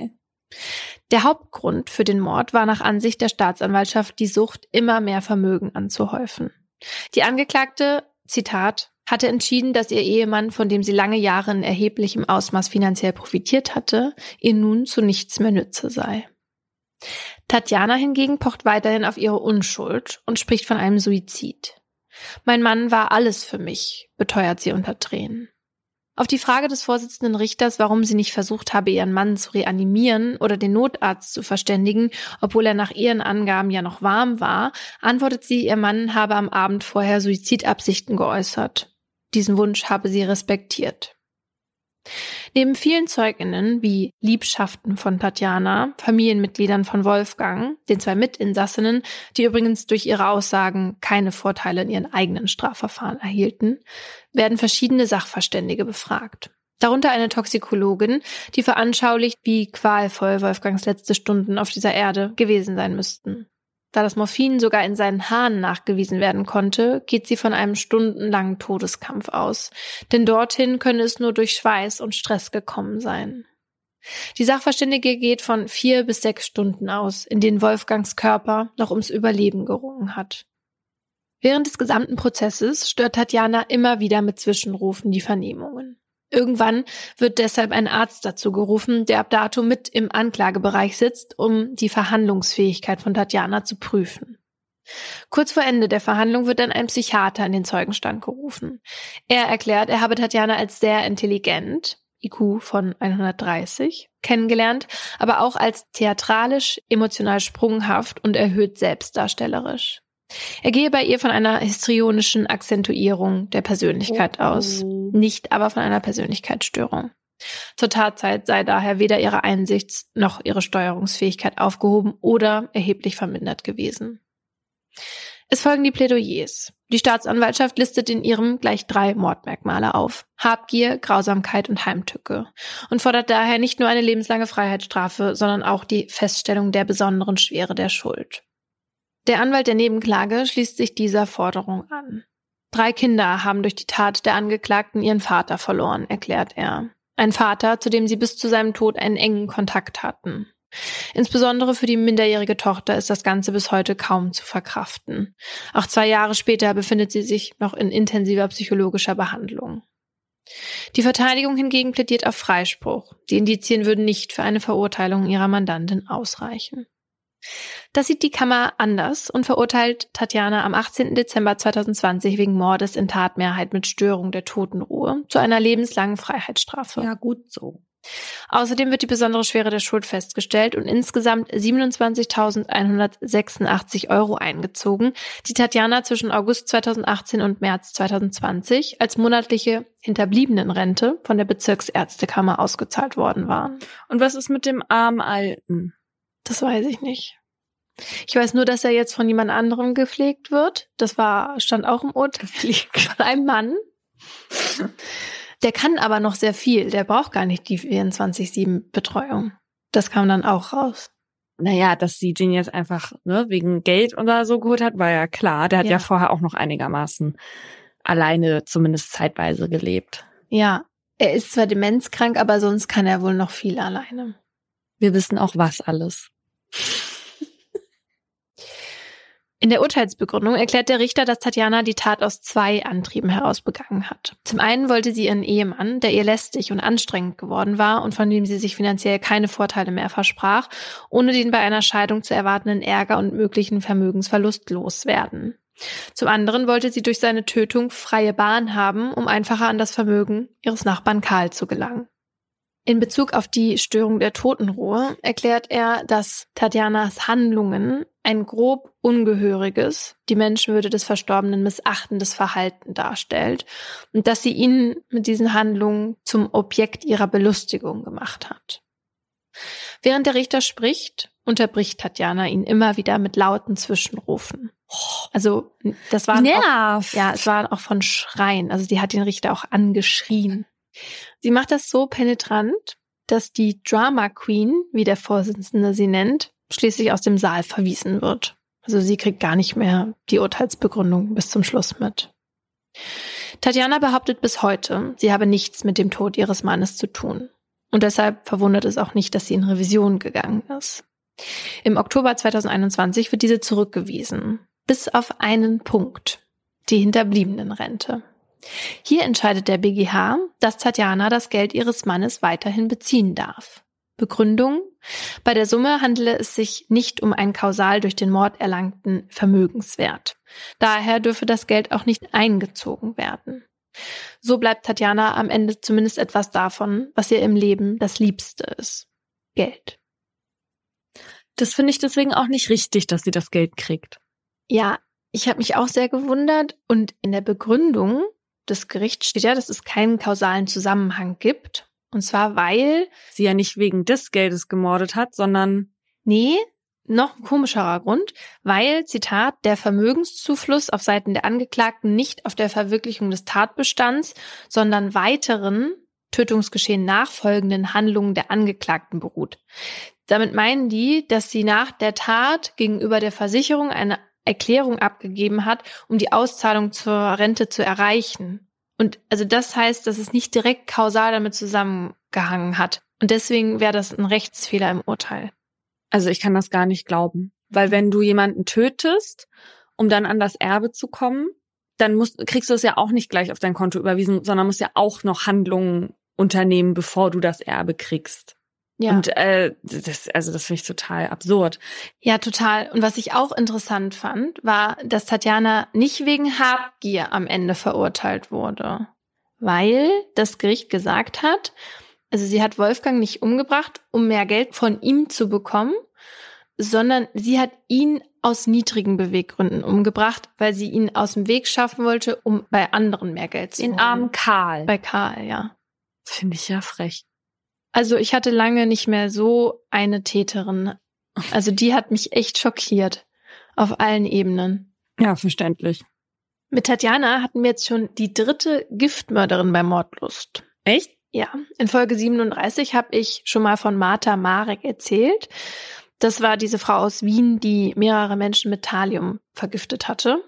Der Hauptgrund für den Mord war nach Ansicht der Staatsanwaltschaft die Sucht, immer mehr Vermögen anzuhäufen. Die Angeklagte, Zitat, hatte entschieden, dass ihr Ehemann, von dem sie lange Jahre in erheblichem Ausmaß finanziell profitiert hatte, ihr nun zu nichts mehr nütze sei. Tatjana hingegen pocht weiterhin auf ihre Unschuld und spricht von einem Suizid. Mein Mann war alles für mich, beteuert sie unter Tränen. Auf die Frage des Vorsitzenden Richters, warum sie nicht versucht habe, ihren Mann zu reanimieren oder den Notarzt zu verständigen, obwohl er nach ihren Angaben ja noch warm war, antwortet sie, ihr Mann habe am Abend vorher Suizidabsichten geäußert. Diesen Wunsch habe sie respektiert. Neben vielen Zeuginnen wie Liebschaften von Tatjana, Familienmitgliedern von Wolfgang, den zwei Mitinsassinnen, die übrigens durch ihre Aussagen keine Vorteile in ihren eigenen Strafverfahren erhielten, werden verschiedene Sachverständige befragt. Darunter eine Toxikologin, die veranschaulicht, wie qualvoll Wolfgangs letzte Stunden auf dieser Erde gewesen sein müssten. Da das Morphin sogar in seinen Haaren nachgewiesen werden konnte, geht sie von einem stundenlangen Todeskampf aus. Denn dorthin könne es nur durch Schweiß und Stress gekommen sein. Die Sachverständige geht von vier bis sechs Stunden aus, in denen Wolfgangs Körper noch ums Überleben gerungen hat. Während des gesamten Prozesses stört Tatjana immer wieder mit Zwischenrufen die Vernehmungen. Irgendwann wird deshalb ein Arzt dazu gerufen, der ab dato mit im Anklagebereich sitzt, um die Verhandlungsfähigkeit von Tatjana zu prüfen. Kurz vor Ende der Verhandlung wird dann ein Psychiater in den Zeugenstand gerufen. Er erklärt, er habe Tatjana als sehr intelligent, IQ von 130, kennengelernt, aber auch als theatralisch, emotional sprunghaft und erhöht selbstdarstellerisch. Er gehe bei ihr von einer histrionischen Akzentuierung der Persönlichkeit oh. aus, nicht aber von einer Persönlichkeitsstörung. Zur Tatzeit sei daher weder ihre Einsichts- noch ihre Steuerungsfähigkeit aufgehoben oder erheblich vermindert gewesen. Es folgen die Plädoyers. Die Staatsanwaltschaft listet in ihrem gleich drei Mordmerkmale auf. Habgier, Grausamkeit und Heimtücke. Und fordert daher nicht nur eine lebenslange Freiheitsstrafe, sondern auch die Feststellung der besonderen Schwere der Schuld. Der Anwalt der Nebenklage schließt sich dieser Forderung an. Drei Kinder haben durch die Tat der Angeklagten ihren Vater verloren, erklärt er. Ein Vater, zu dem sie bis zu seinem Tod einen engen Kontakt hatten. Insbesondere für die minderjährige Tochter ist das Ganze bis heute kaum zu verkraften. Auch zwei Jahre später befindet sie sich noch in intensiver psychologischer Behandlung. Die Verteidigung hingegen plädiert auf Freispruch. Die Indizien würden nicht für eine Verurteilung ihrer Mandantin ausreichen. Das sieht die Kammer anders und verurteilt Tatjana am 18. Dezember 2020 wegen Mordes in Tatmehrheit mit Störung der Totenruhe zu einer lebenslangen Freiheitsstrafe. Ja, gut so. Außerdem wird die besondere Schwere der Schuld festgestellt und insgesamt 27.186 Euro eingezogen, die Tatjana zwischen August 2018 und März 2020 als monatliche Hinterbliebenenrente von der Bezirksärztekammer ausgezahlt worden waren. Und was ist mit dem armen Alten? Das weiß ich nicht. Ich weiß nur, dass er jetzt von jemand anderem gepflegt wird. Das war, stand auch im Urteil von einem Mann. Der kann aber noch sehr viel. Der braucht gar nicht die 24-7 Betreuung. Das kam dann auch raus. Naja, dass sie den jetzt einfach ne, wegen Geld oder so geholt hat, war ja klar. Der hat ja. ja vorher auch noch einigermaßen alleine, zumindest zeitweise gelebt. Ja, er ist zwar demenzkrank, aber sonst kann er wohl noch viel alleine. Wir wissen auch was alles. In der Urteilsbegründung erklärt der Richter, dass Tatjana die Tat aus zwei Antrieben heraus begangen hat. Zum einen wollte sie ihren Ehemann, der ihr lästig und anstrengend geworden war und von dem sie sich finanziell keine Vorteile mehr versprach, ohne den bei einer Scheidung zu erwartenden Ärger und möglichen Vermögensverlust loswerden. Zum anderen wollte sie durch seine Tötung freie Bahn haben, um einfacher an das Vermögen ihres Nachbarn Karl zu gelangen. In Bezug auf die Störung der Totenruhe erklärt er, dass Tatjanas Handlungen ein grob ungehöriges, die Menschenwürde des Verstorbenen missachtendes Verhalten darstellt und dass sie ihn mit diesen Handlungen zum Objekt ihrer Belustigung gemacht hat. Während der Richter spricht, unterbricht Tatjana ihn immer wieder mit lauten Zwischenrufen. Also das war ja, es war auch von Schreien. Also die hat den Richter auch angeschrien. Sie macht das so penetrant, dass die Drama Queen, wie der Vorsitzende sie nennt, schließlich aus dem Saal verwiesen wird. Also sie kriegt gar nicht mehr die Urteilsbegründung bis zum Schluss mit. Tatjana behauptet bis heute, sie habe nichts mit dem Tod ihres Mannes zu tun. Und deshalb verwundert es auch nicht, dass sie in Revision gegangen ist. Im Oktober 2021 wird diese zurückgewiesen. Bis auf einen Punkt. Die Hinterbliebenenrente. Hier entscheidet der BGH, dass Tatjana das Geld ihres Mannes weiterhin beziehen darf. Begründung? Bei der Summe handele es sich nicht um einen kausal durch den Mord erlangten Vermögenswert. Daher dürfe das Geld auch nicht eingezogen werden. So bleibt Tatjana am Ende zumindest etwas davon, was ihr im Leben das Liebste ist. Geld. Das finde ich deswegen auch nicht richtig, dass sie das Geld kriegt. Ja, ich habe mich auch sehr gewundert und in der Begründung des Gerichts steht ja, dass es keinen kausalen Zusammenhang gibt. Und zwar, weil sie ja nicht wegen des Geldes gemordet hat, sondern nee, noch ein komischerer Grund, weil, Zitat, der Vermögenszufluss auf Seiten der Angeklagten nicht auf der Verwirklichung des Tatbestands, sondern weiteren Tötungsgeschehen nachfolgenden Handlungen der Angeklagten beruht. Damit meinen die, dass sie nach der Tat gegenüber der Versicherung eine Erklärung abgegeben hat, um die Auszahlung zur Rente zu erreichen. Und also das heißt, dass es nicht direkt kausal damit zusammengehangen hat. Und deswegen wäre das ein Rechtsfehler im Urteil. Also ich kann das gar nicht glauben. Weil wenn du jemanden tötest, um dann an das Erbe zu kommen, dann musst, kriegst du es ja auch nicht gleich auf dein Konto überwiesen, sondern musst ja auch noch Handlungen unternehmen, bevor du das Erbe kriegst. Ja. Und äh, das, also das finde ich total absurd. Ja, total. Und was ich auch interessant fand, war, dass Tatjana nicht wegen Habgier am Ende verurteilt wurde, weil das Gericht gesagt hat, also sie hat Wolfgang nicht umgebracht, um mehr Geld von ihm zu bekommen, sondern sie hat ihn aus niedrigen Beweggründen umgebracht, weil sie ihn aus dem Weg schaffen wollte, um bei anderen mehr Geld zu holen. Den armen Karl. Bei Karl, ja. Finde ich ja frech. Also ich hatte lange nicht mehr so eine Täterin. Also die hat mich echt schockiert. Auf allen Ebenen. Ja, verständlich. Mit Tatjana hatten wir jetzt schon die dritte Giftmörderin bei Mordlust. Echt? Ja. In Folge 37 habe ich schon mal von Martha Marek erzählt. Das war diese Frau aus Wien, die mehrere Menschen mit Thalium vergiftet hatte.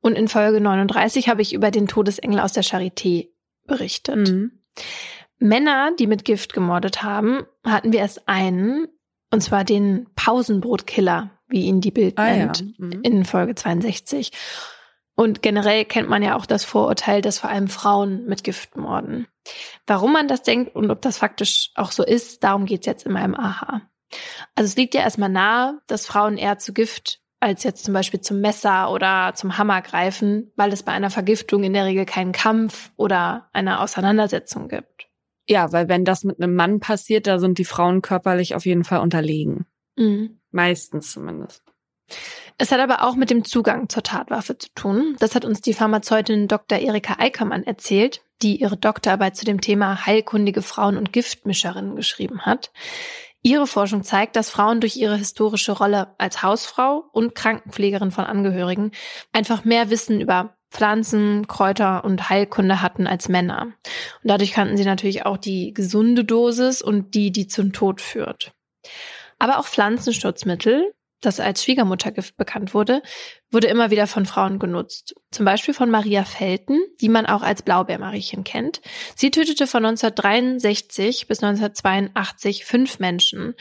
Und in Folge 39 habe ich über den Todesengel aus der Charité berichtet. Mhm. Männer, die mit Gift gemordet haben, hatten wir erst einen, und zwar den Pausenbrotkiller, wie ihn die Bild ah, nennt, ja. mhm. in Folge 62. Und generell kennt man ja auch das Vorurteil, dass vor allem Frauen mit Gift morden. Warum man das denkt und ob das faktisch auch so ist, darum geht's jetzt in meinem Aha. Also es liegt ja erstmal nahe, dass Frauen eher zu Gift als jetzt zum Beispiel zum Messer oder zum Hammer greifen, weil es bei einer Vergiftung in der Regel keinen Kampf oder eine Auseinandersetzung gibt. Ja, weil wenn das mit einem Mann passiert, da sind die Frauen körperlich auf jeden Fall unterlegen. Mhm. Meistens zumindest. Es hat aber auch mit dem Zugang zur Tatwaffe zu tun. Das hat uns die Pharmazeutin Dr. Erika Eickermann erzählt, die ihre Doktorarbeit zu dem Thema heilkundige Frauen und Giftmischerinnen geschrieben hat. Ihre Forschung zeigt, dass Frauen durch ihre historische Rolle als Hausfrau und Krankenpflegerin von Angehörigen einfach mehr Wissen über Pflanzen, Kräuter und Heilkunde hatten als Männer. Und dadurch kannten sie natürlich auch die gesunde Dosis und die, die zum Tod führt. Aber auch Pflanzenschutzmittel, das als Schwiegermuttergift bekannt wurde, wurde immer wieder von Frauen genutzt. Zum Beispiel von Maria Felten, die man auch als Blaubeermariechen kennt. Sie tötete von 1963 bis 1982 fünf Menschen,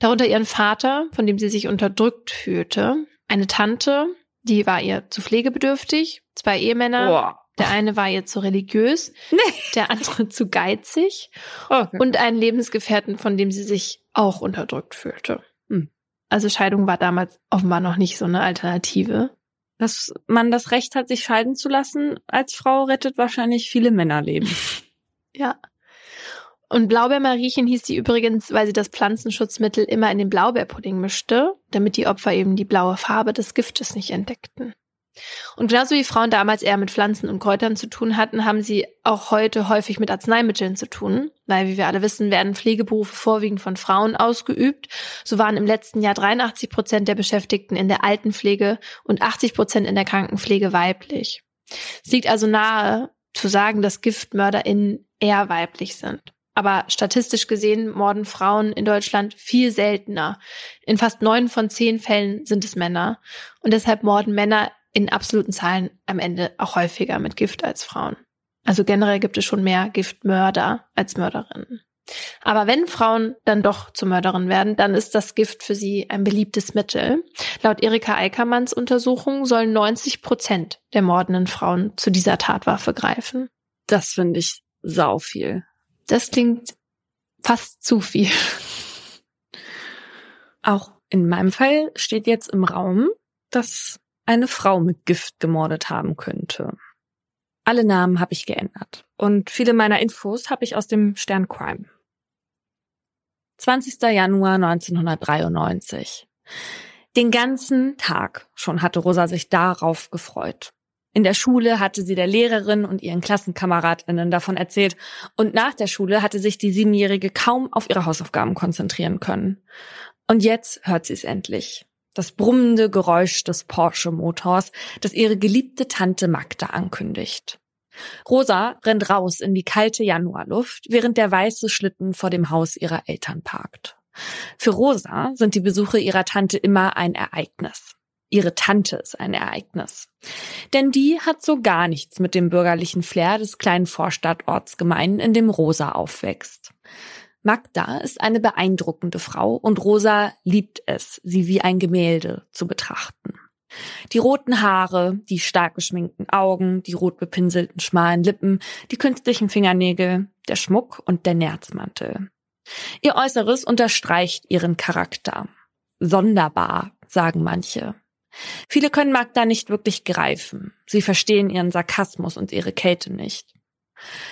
darunter ihren Vater, von dem sie sich unterdrückt fühlte, eine Tante, die war ihr zu pflegebedürftig, zwei Ehemänner. Boah. Der eine war ihr zu religiös, nee. der andere zu geizig okay. und einen Lebensgefährten, von dem sie sich auch unterdrückt fühlte. Hm. Also Scheidung war damals offenbar noch nicht so eine Alternative. Dass man das Recht hat, sich scheiden zu lassen als Frau, rettet wahrscheinlich viele Männerleben. ja. Und Blaubeermariechen hieß sie übrigens, weil sie das Pflanzenschutzmittel immer in den Blaubeerpudding mischte, damit die Opfer eben die blaue Farbe des Giftes nicht entdeckten. Und genauso wie Frauen damals eher mit Pflanzen und Kräutern zu tun hatten, haben sie auch heute häufig mit Arzneimitteln zu tun, weil, wie wir alle wissen, werden Pflegeberufe vorwiegend von Frauen ausgeübt. So waren im letzten Jahr 83 Prozent der Beschäftigten in der Altenpflege und 80 Prozent in der Krankenpflege weiblich. Es liegt also nahe, zu sagen, dass GiftmörderInnen eher weiblich sind. Aber statistisch gesehen morden Frauen in Deutschland viel seltener. In fast neun von zehn Fällen sind es Männer. Und deshalb morden Männer in absoluten Zahlen am Ende auch häufiger mit Gift als Frauen. Also generell gibt es schon mehr Giftmörder als Mörderinnen. Aber wenn Frauen dann doch zu Mörderinnen werden, dann ist das Gift für sie ein beliebtes Mittel. Laut Erika Eickermanns Untersuchung sollen 90 Prozent der mordenden Frauen zu dieser Tatwaffe greifen. Das finde ich sau viel. Das klingt fast zu viel. Auch in meinem Fall steht jetzt im Raum, dass eine Frau mit Gift gemordet haben könnte. Alle Namen habe ich geändert und viele meiner Infos habe ich aus dem Stern Crime. 20. Januar 1993. Den ganzen Tag schon hatte Rosa sich darauf gefreut. In der Schule hatte sie der Lehrerin und ihren Klassenkameradinnen davon erzählt und nach der Schule hatte sich die Siebenjährige kaum auf ihre Hausaufgaben konzentrieren können. Und jetzt hört sie es endlich. Das brummende Geräusch des Porsche-Motors, das ihre geliebte Tante Magda ankündigt. Rosa rennt raus in die kalte Januarluft, während der weiße Schlitten vor dem Haus ihrer Eltern parkt. Für Rosa sind die Besuche ihrer Tante immer ein Ereignis. Ihre Tante ist ein Ereignis. Denn die hat so gar nichts mit dem bürgerlichen Flair des kleinen Vorstadtorts gemein, in dem Rosa aufwächst. Magda ist eine beeindruckende Frau und Rosa liebt es, sie wie ein Gemälde zu betrachten. Die roten Haare, die stark geschminkten Augen, die rot bepinselten schmalen Lippen, die künstlichen Fingernägel, der Schmuck und der Nerzmantel. Ihr Äußeres unterstreicht ihren Charakter. Sonderbar, sagen manche. Viele können Magda nicht wirklich greifen. Sie verstehen ihren Sarkasmus und ihre Kälte nicht.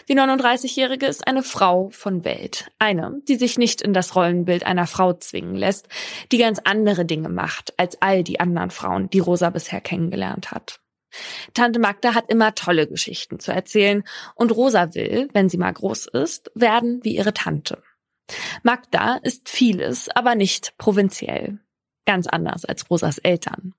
Die 39-Jährige ist eine Frau von Welt. Eine, die sich nicht in das Rollenbild einer Frau zwingen lässt, die ganz andere Dinge macht als all die anderen Frauen, die Rosa bisher kennengelernt hat. Tante Magda hat immer tolle Geschichten zu erzählen und Rosa will, wenn sie mal groß ist, werden wie ihre Tante. Magda ist vieles, aber nicht provinziell. Ganz anders als Rosas Eltern.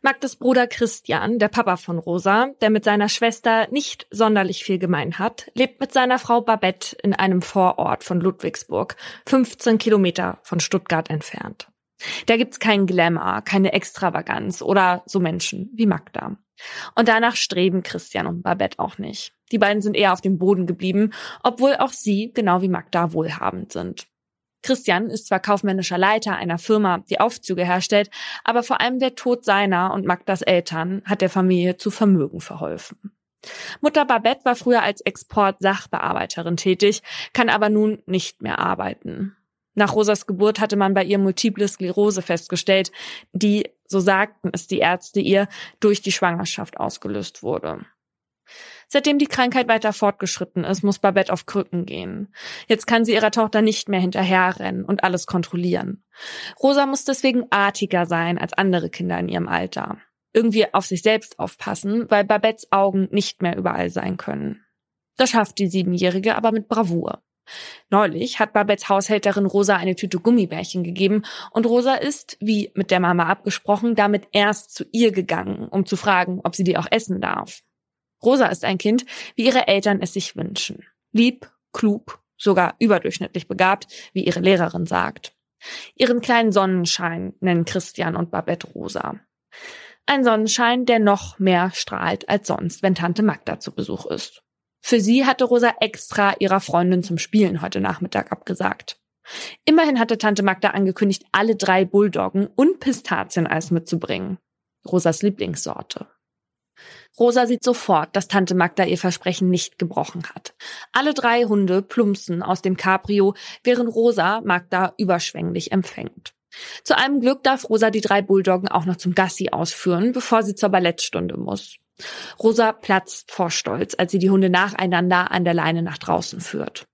Magdes Bruder Christian, der Papa von Rosa, der mit seiner Schwester nicht sonderlich viel gemein hat, lebt mit seiner Frau Babette in einem Vorort von Ludwigsburg, 15 Kilometer von Stuttgart entfernt. Da gibt's keinen Glamour, keine Extravaganz oder so Menschen wie Magda. Und danach streben Christian und Babette auch nicht. Die beiden sind eher auf dem Boden geblieben, obwohl auch sie, genau wie Magda, wohlhabend sind. Christian ist zwar kaufmännischer Leiter einer Firma, die Aufzüge herstellt, aber vor allem der Tod seiner und Magdas Eltern hat der Familie zu Vermögen verholfen. Mutter Babette war früher als Export-Sachbearbeiterin tätig, kann aber nun nicht mehr arbeiten. Nach Rosas Geburt hatte man bei ihr multiple Sklerose festgestellt, die, so sagten es die Ärzte ihr, durch die Schwangerschaft ausgelöst wurde. Seitdem die Krankheit weiter fortgeschritten ist, muss Babette auf Krücken gehen. Jetzt kann sie ihrer Tochter nicht mehr hinterherrennen und alles kontrollieren. Rosa muss deswegen artiger sein als andere Kinder in ihrem Alter. Irgendwie auf sich selbst aufpassen, weil Babettes Augen nicht mehr überall sein können. Das schafft die Siebenjährige aber mit Bravour. Neulich hat Babettes Haushälterin Rosa eine Tüte Gummibärchen gegeben und Rosa ist, wie mit der Mama abgesprochen, damit erst zu ihr gegangen, um zu fragen, ob sie die auch essen darf. Rosa ist ein Kind, wie ihre Eltern es sich wünschen. Lieb, klug, sogar überdurchschnittlich begabt, wie ihre Lehrerin sagt. Ihren kleinen Sonnenschein nennen Christian und Babette Rosa. Ein Sonnenschein, der noch mehr strahlt als sonst, wenn Tante Magda zu Besuch ist. Für sie hatte Rosa extra ihrer Freundin zum Spielen heute Nachmittag abgesagt. Immerhin hatte Tante Magda angekündigt, alle drei Bulldoggen und Pistazieneis mitzubringen. Rosas Lieblingssorte. Rosa sieht sofort, dass Tante Magda ihr Versprechen nicht gebrochen hat. Alle drei Hunde plumpsen aus dem Cabrio, während Rosa Magda überschwänglich empfängt. Zu einem Glück darf Rosa die drei Bulldoggen auch noch zum Gassi ausführen, bevor sie zur Ballettstunde muss. Rosa platzt vor Stolz, als sie die Hunde nacheinander an der Leine nach draußen führt.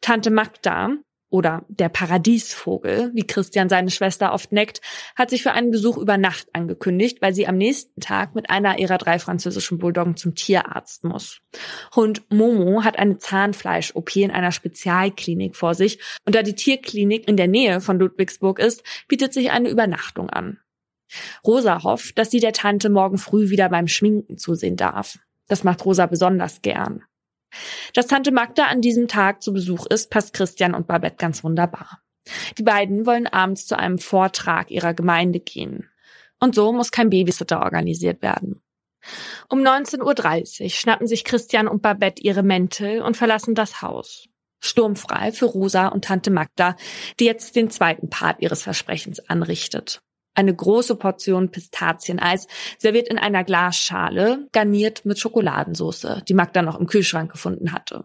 Tante Magda, oder der Paradiesvogel, wie Christian seine Schwester oft neckt, hat sich für einen Besuch über Nacht angekündigt, weil sie am nächsten Tag mit einer ihrer drei französischen Bulldoggen zum Tierarzt muss. Hund Momo hat eine Zahnfleisch-OP in einer Spezialklinik vor sich und da die Tierklinik in der Nähe von Ludwigsburg ist, bietet sich eine Übernachtung an. Rosa hofft, dass sie der Tante morgen früh wieder beim Schminken zusehen darf. Das macht Rosa besonders gern. Dass Tante Magda an diesem Tag zu Besuch ist, passt Christian und Babette ganz wunderbar. Die beiden wollen abends zu einem Vortrag ihrer Gemeinde gehen. Und so muss kein Babysitter organisiert werden. Um 19.30 Uhr schnappen sich Christian und Babette ihre Mäntel und verlassen das Haus. Sturmfrei für Rosa und Tante Magda, die jetzt den zweiten Part ihres Versprechens anrichtet. Eine große Portion Pistazieneis, serviert in einer Glasschale, garniert mit Schokoladensauce, die Magda noch im Kühlschrank gefunden hatte.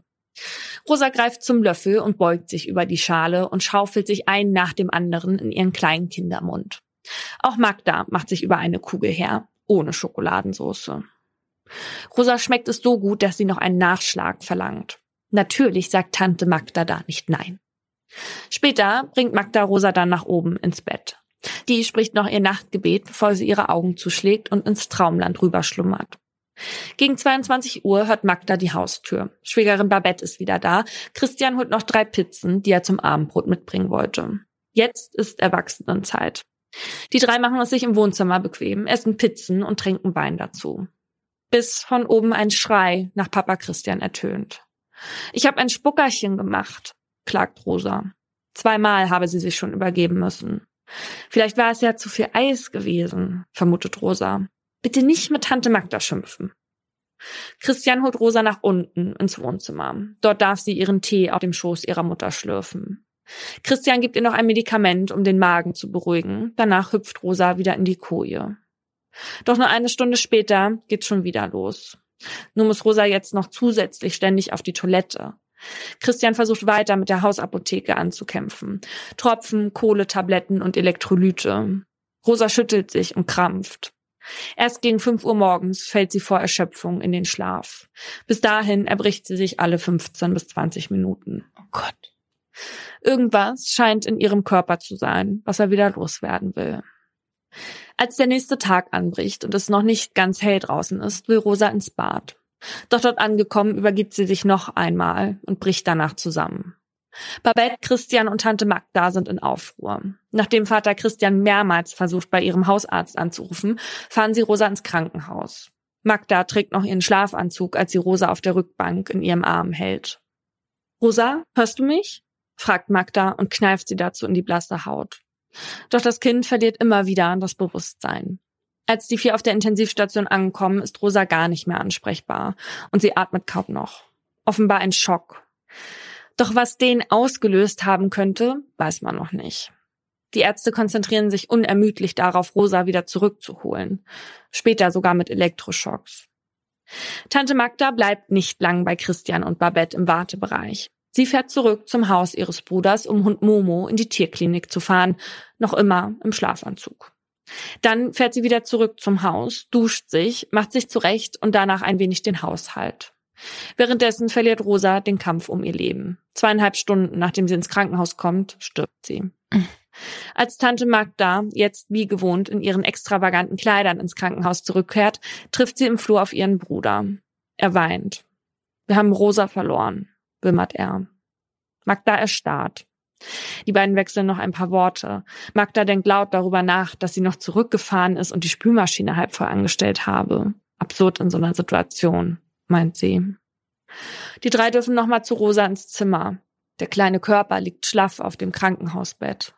Rosa greift zum Löffel und beugt sich über die Schale und schaufelt sich einen nach dem anderen in ihren kleinen Kindermund. Auch Magda macht sich über eine Kugel her, ohne Schokoladensauce. Rosa schmeckt es so gut, dass sie noch einen Nachschlag verlangt. Natürlich sagt Tante Magda da nicht nein. Später bringt Magda Rosa dann nach oben ins Bett. Die spricht noch ihr Nachtgebet, bevor sie ihre Augen zuschlägt und ins Traumland rüberschlummert. Gegen 22 Uhr hört Magda die Haustür. Schwägerin Babette ist wieder da. Christian holt noch drei Pizzen, die er zum Abendbrot mitbringen wollte. Jetzt ist Erwachsenenzeit. Die drei machen es sich im Wohnzimmer bequem, essen Pizzen und trinken Wein dazu. bis von oben ein Schrei nach Papa Christian ertönt. Ich habe ein Spuckerchen gemacht, klagt Rosa. Zweimal habe sie sich schon übergeben müssen. Vielleicht war es ja zu viel Eis gewesen, vermutet Rosa. Bitte nicht mit Tante Magda schimpfen. Christian holt Rosa nach unten ins Wohnzimmer. Dort darf sie ihren Tee auf dem Schoß ihrer Mutter schlürfen. Christian gibt ihr noch ein Medikament, um den Magen zu beruhigen. Danach hüpft Rosa wieder in die Koje. Doch nur eine Stunde später geht's schon wieder los. Nur muss Rosa jetzt noch zusätzlich ständig auf die Toilette. Christian versucht weiter mit der Hausapotheke anzukämpfen. Tropfen, Kohletabletten und Elektrolyte. Rosa schüttelt sich und krampft. Erst gegen fünf Uhr morgens fällt sie vor Erschöpfung in den Schlaf. Bis dahin erbricht sie sich alle 15 bis 20 Minuten. Oh Gott. Irgendwas scheint in ihrem Körper zu sein, was er wieder loswerden will. Als der nächste Tag anbricht und es noch nicht ganz hell draußen ist, will Rosa ins Bad. Doch dort angekommen übergibt sie sich noch einmal und bricht danach zusammen. Babette, Christian und Tante Magda sind in Aufruhr. Nachdem Vater Christian mehrmals versucht, bei ihrem Hausarzt anzurufen, fahren sie Rosa ins Krankenhaus. Magda trägt noch ihren Schlafanzug, als sie Rosa auf der Rückbank in ihrem Arm hält. Rosa, hörst du mich? fragt Magda und kneift sie dazu in die blasse Haut. Doch das Kind verliert immer wieder das Bewusstsein. Als die vier auf der Intensivstation ankommen, ist Rosa gar nicht mehr ansprechbar und sie atmet kaum noch. Offenbar ein Schock. Doch was den ausgelöst haben könnte, weiß man noch nicht. Die Ärzte konzentrieren sich unermüdlich darauf, Rosa wieder zurückzuholen. Später sogar mit Elektroschocks. Tante Magda bleibt nicht lang bei Christian und Babette im Wartebereich. Sie fährt zurück zum Haus ihres Bruders, um Hund Momo in die Tierklinik zu fahren, noch immer im Schlafanzug. Dann fährt sie wieder zurück zum Haus, duscht sich, macht sich zurecht und danach ein wenig den Haushalt. Währenddessen verliert Rosa den Kampf um ihr Leben. Zweieinhalb Stunden nachdem sie ins Krankenhaus kommt, stirbt sie. Als Tante Magda jetzt wie gewohnt in ihren extravaganten Kleidern ins Krankenhaus zurückkehrt, trifft sie im Flur auf ihren Bruder. Er weint. Wir haben Rosa verloren wimmert er. Magda erstarrt. Die beiden wechseln noch ein paar Worte. Magda denkt laut darüber nach, dass sie noch zurückgefahren ist und die Spülmaschine halb voll angestellt habe. Absurd in so einer Situation, meint sie. Die drei dürfen nochmal zu Rosa ins Zimmer. Der kleine Körper liegt schlaff auf dem Krankenhausbett.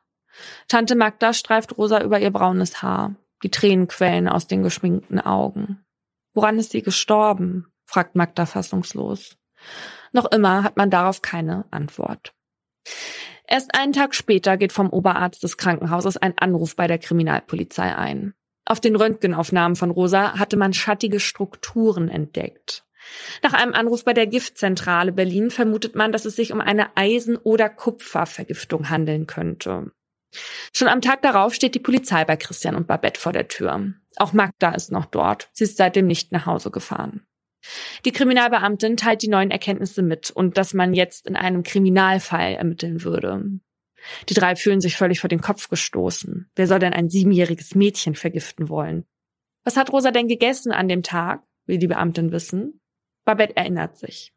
Tante Magda streift Rosa über ihr braunes Haar. Die Tränen quellen aus den geschminkten Augen. Woran ist sie gestorben? fragt Magda fassungslos. Noch immer hat man darauf keine Antwort. Erst einen Tag später geht vom Oberarzt des Krankenhauses ein Anruf bei der Kriminalpolizei ein. Auf den Röntgenaufnahmen von Rosa hatte man schattige Strukturen entdeckt. Nach einem Anruf bei der Giftzentrale Berlin vermutet man, dass es sich um eine Eisen- oder Kupfervergiftung handeln könnte. Schon am Tag darauf steht die Polizei bei Christian und Babette vor der Tür. Auch Magda ist noch dort. Sie ist seitdem nicht nach Hause gefahren. Die Kriminalbeamtin teilt die neuen Erkenntnisse mit und dass man jetzt in einem Kriminalfall ermitteln würde. Die drei fühlen sich völlig vor den Kopf gestoßen. Wer soll denn ein siebenjähriges Mädchen vergiften wollen? Was hat Rosa denn gegessen an dem Tag? will die Beamtin wissen. Babette erinnert sich.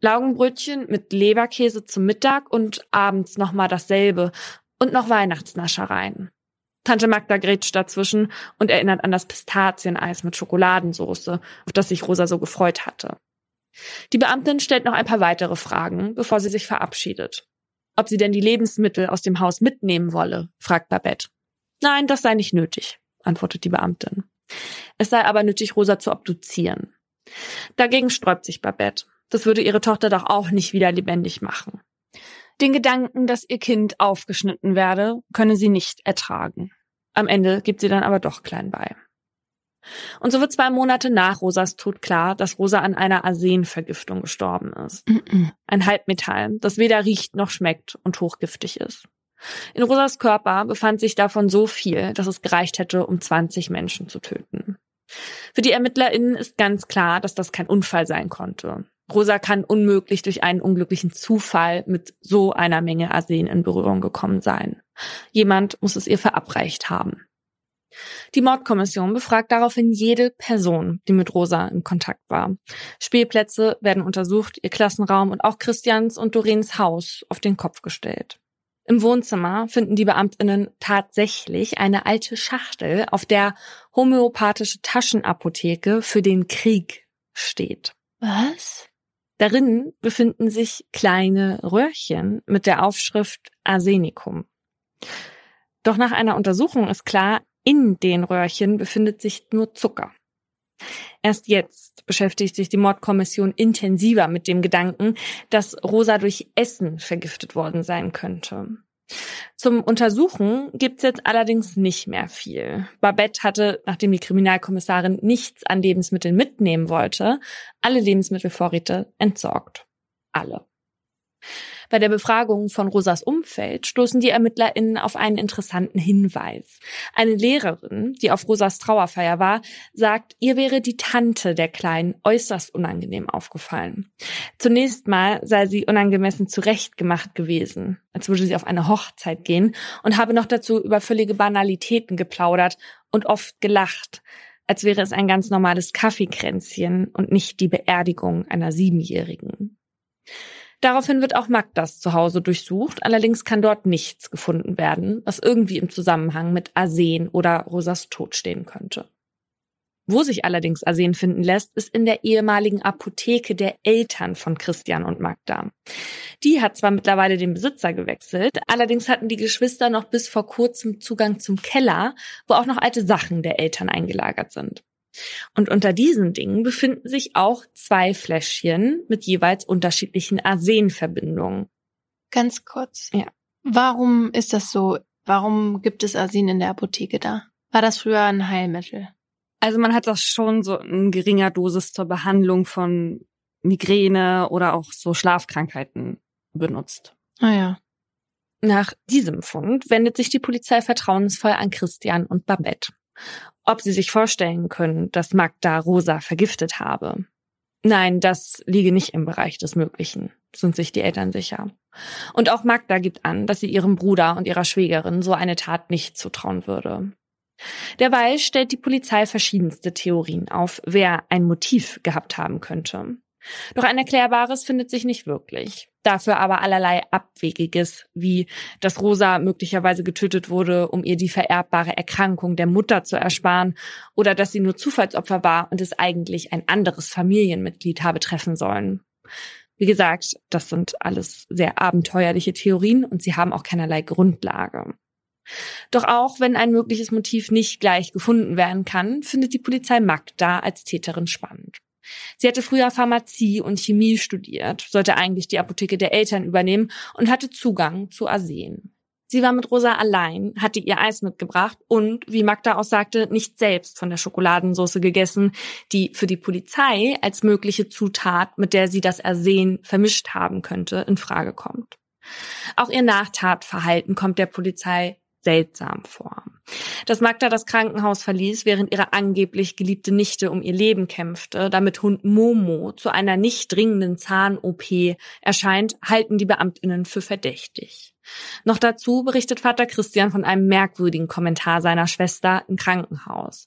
Laugenbrötchen mit Leberkäse zum Mittag und abends nochmal dasselbe und noch Weihnachtsnaschereien. Tante Magda grätscht dazwischen und erinnert an das Pistazieneis mit Schokoladensauce, auf das sich Rosa so gefreut hatte. Die Beamtin stellt noch ein paar weitere Fragen, bevor sie sich verabschiedet. Ob sie denn die Lebensmittel aus dem Haus mitnehmen wolle, fragt Babette. Nein, das sei nicht nötig, antwortet die Beamtin. Es sei aber nötig, Rosa zu obduzieren. Dagegen sträubt sich Babette. Das würde ihre Tochter doch auch nicht wieder lebendig machen. Den Gedanken, dass ihr Kind aufgeschnitten werde, könne sie nicht ertragen. Am Ende gibt sie dann aber doch klein bei. Und so wird zwei Monate nach Rosas Tod klar, dass Rosa an einer Arsenvergiftung gestorben ist. Ein Halbmetall, das weder riecht noch schmeckt und hochgiftig ist. In Rosas Körper befand sich davon so viel, dass es gereicht hätte, um 20 Menschen zu töten. Für die ErmittlerInnen ist ganz klar, dass das kein Unfall sein konnte. Rosa kann unmöglich durch einen unglücklichen Zufall mit so einer Menge Arsen in Berührung gekommen sein. Jemand muss es ihr verabreicht haben. Die Mordkommission befragt daraufhin jede Person, die mit Rosa in Kontakt war. Spielplätze werden untersucht, ihr Klassenraum und auch Christians und Doreens Haus auf den Kopf gestellt. Im Wohnzimmer finden die Beamtinnen tatsächlich eine alte Schachtel, auf der homöopathische Taschenapotheke für den Krieg steht. Was? Darin befinden sich kleine Röhrchen mit der Aufschrift Arsenicum. Doch nach einer Untersuchung ist klar, in den Röhrchen befindet sich nur Zucker. Erst jetzt beschäftigt sich die Mordkommission intensiver mit dem Gedanken, dass Rosa durch Essen vergiftet worden sein könnte. Zum Untersuchen gibt's jetzt allerdings nicht mehr viel. Babette hatte, nachdem die Kriminalkommissarin nichts an Lebensmitteln mitnehmen wollte, alle Lebensmittelvorräte entsorgt. Alle. Bei der Befragung von Rosas Umfeld stoßen die ErmittlerInnen auf einen interessanten Hinweis. Eine Lehrerin, die auf Rosas Trauerfeier war, sagt, ihr wäre die Tante der Kleinen äußerst unangenehm aufgefallen. Zunächst mal sei sie unangemessen zurechtgemacht gewesen, als würde sie auf eine Hochzeit gehen und habe noch dazu über völlige Banalitäten geplaudert und oft gelacht als wäre es ein ganz normales Kaffeekränzchen und nicht die Beerdigung einer Siebenjährigen. Daraufhin wird auch Magdas Zuhause durchsucht, allerdings kann dort nichts gefunden werden, was irgendwie im Zusammenhang mit Arsen oder Rosas Tod stehen könnte. Wo sich allerdings Arsen finden lässt, ist in der ehemaligen Apotheke der Eltern von Christian und Magda. Die hat zwar mittlerweile den Besitzer gewechselt, allerdings hatten die Geschwister noch bis vor kurzem Zugang zum Keller, wo auch noch alte Sachen der Eltern eingelagert sind. Und unter diesen Dingen befinden sich auch zwei Fläschchen mit jeweils unterschiedlichen Arsenverbindungen. Ganz kurz. Ja. Warum ist das so? Warum gibt es Arsen in der Apotheke da? War das früher ein Heilmittel? Also man hat das schon so in geringer Dosis zur Behandlung von Migräne oder auch so Schlafkrankheiten benutzt. Ah ja. Nach diesem Fund wendet sich die Polizei vertrauensvoll an Christian und Babette ob sie sich vorstellen können, dass Magda Rosa vergiftet habe. Nein, das liege nicht im Bereich des Möglichen, sind sich die Eltern sicher. Und auch Magda gibt an, dass sie ihrem Bruder und ihrer Schwägerin so eine Tat nicht zutrauen würde. Derweil stellt die Polizei verschiedenste Theorien auf, wer ein Motiv gehabt haben könnte. Doch ein erklärbares findet sich nicht wirklich. Dafür aber allerlei Abwegiges, wie dass Rosa möglicherweise getötet wurde, um ihr die vererbbare Erkrankung der Mutter zu ersparen, oder dass sie nur Zufallsopfer war und es eigentlich ein anderes Familienmitglied habe treffen sollen. Wie gesagt, das sind alles sehr abenteuerliche Theorien und sie haben auch keinerlei Grundlage. Doch auch wenn ein mögliches Motiv nicht gleich gefunden werden kann, findet die Polizei Magda als Täterin spannend. Sie hatte früher Pharmazie und Chemie studiert, sollte eigentlich die Apotheke der Eltern übernehmen und hatte Zugang zu Arsen. Sie war mit Rosa allein, hatte ihr Eis mitgebracht und, wie Magda auch sagte, nicht selbst von der Schokoladensauce gegessen, die für die Polizei als mögliche Zutat, mit der sie das Arsen vermischt haben könnte, in Frage kommt. Auch ihr Nachtatverhalten kommt der Polizei seltsam vor. Dass Magda das Krankenhaus verließ, während ihre angeblich geliebte Nichte um ihr Leben kämpfte, damit Hund Momo zu einer nicht dringenden Zahn-OP erscheint, halten die Beamtinnen für verdächtig. Noch dazu berichtet Vater Christian von einem merkwürdigen Kommentar seiner Schwester im Krankenhaus,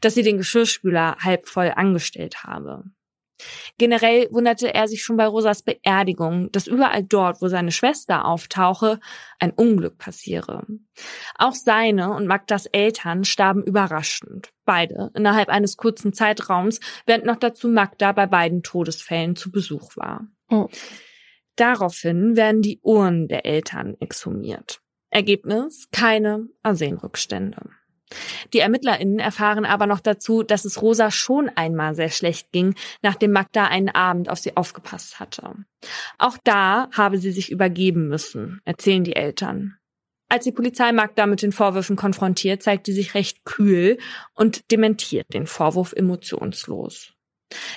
dass sie den Geschirrspüler halb voll angestellt habe. Generell wunderte er sich schon bei Rosas Beerdigung, dass überall dort, wo seine Schwester auftauche, ein Unglück passiere. Auch seine und Magdas Eltern starben überraschend. Beide innerhalb eines kurzen Zeitraums, während noch dazu Magda bei beiden Todesfällen zu Besuch war. Oh. Daraufhin werden die Uhren der Eltern exhumiert. Ergebnis? Keine Arsenrückstände. Die ErmittlerInnen erfahren aber noch dazu, dass es Rosa schon einmal sehr schlecht ging, nachdem Magda einen Abend auf sie aufgepasst hatte. Auch da habe sie sich übergeben müssen, erzählen die Eltern. Als die Polizei Magda mit den Vorwürfen konfrontiert, zeigt sie sich recht kühl und dementiert den Vorwurf emotionslos.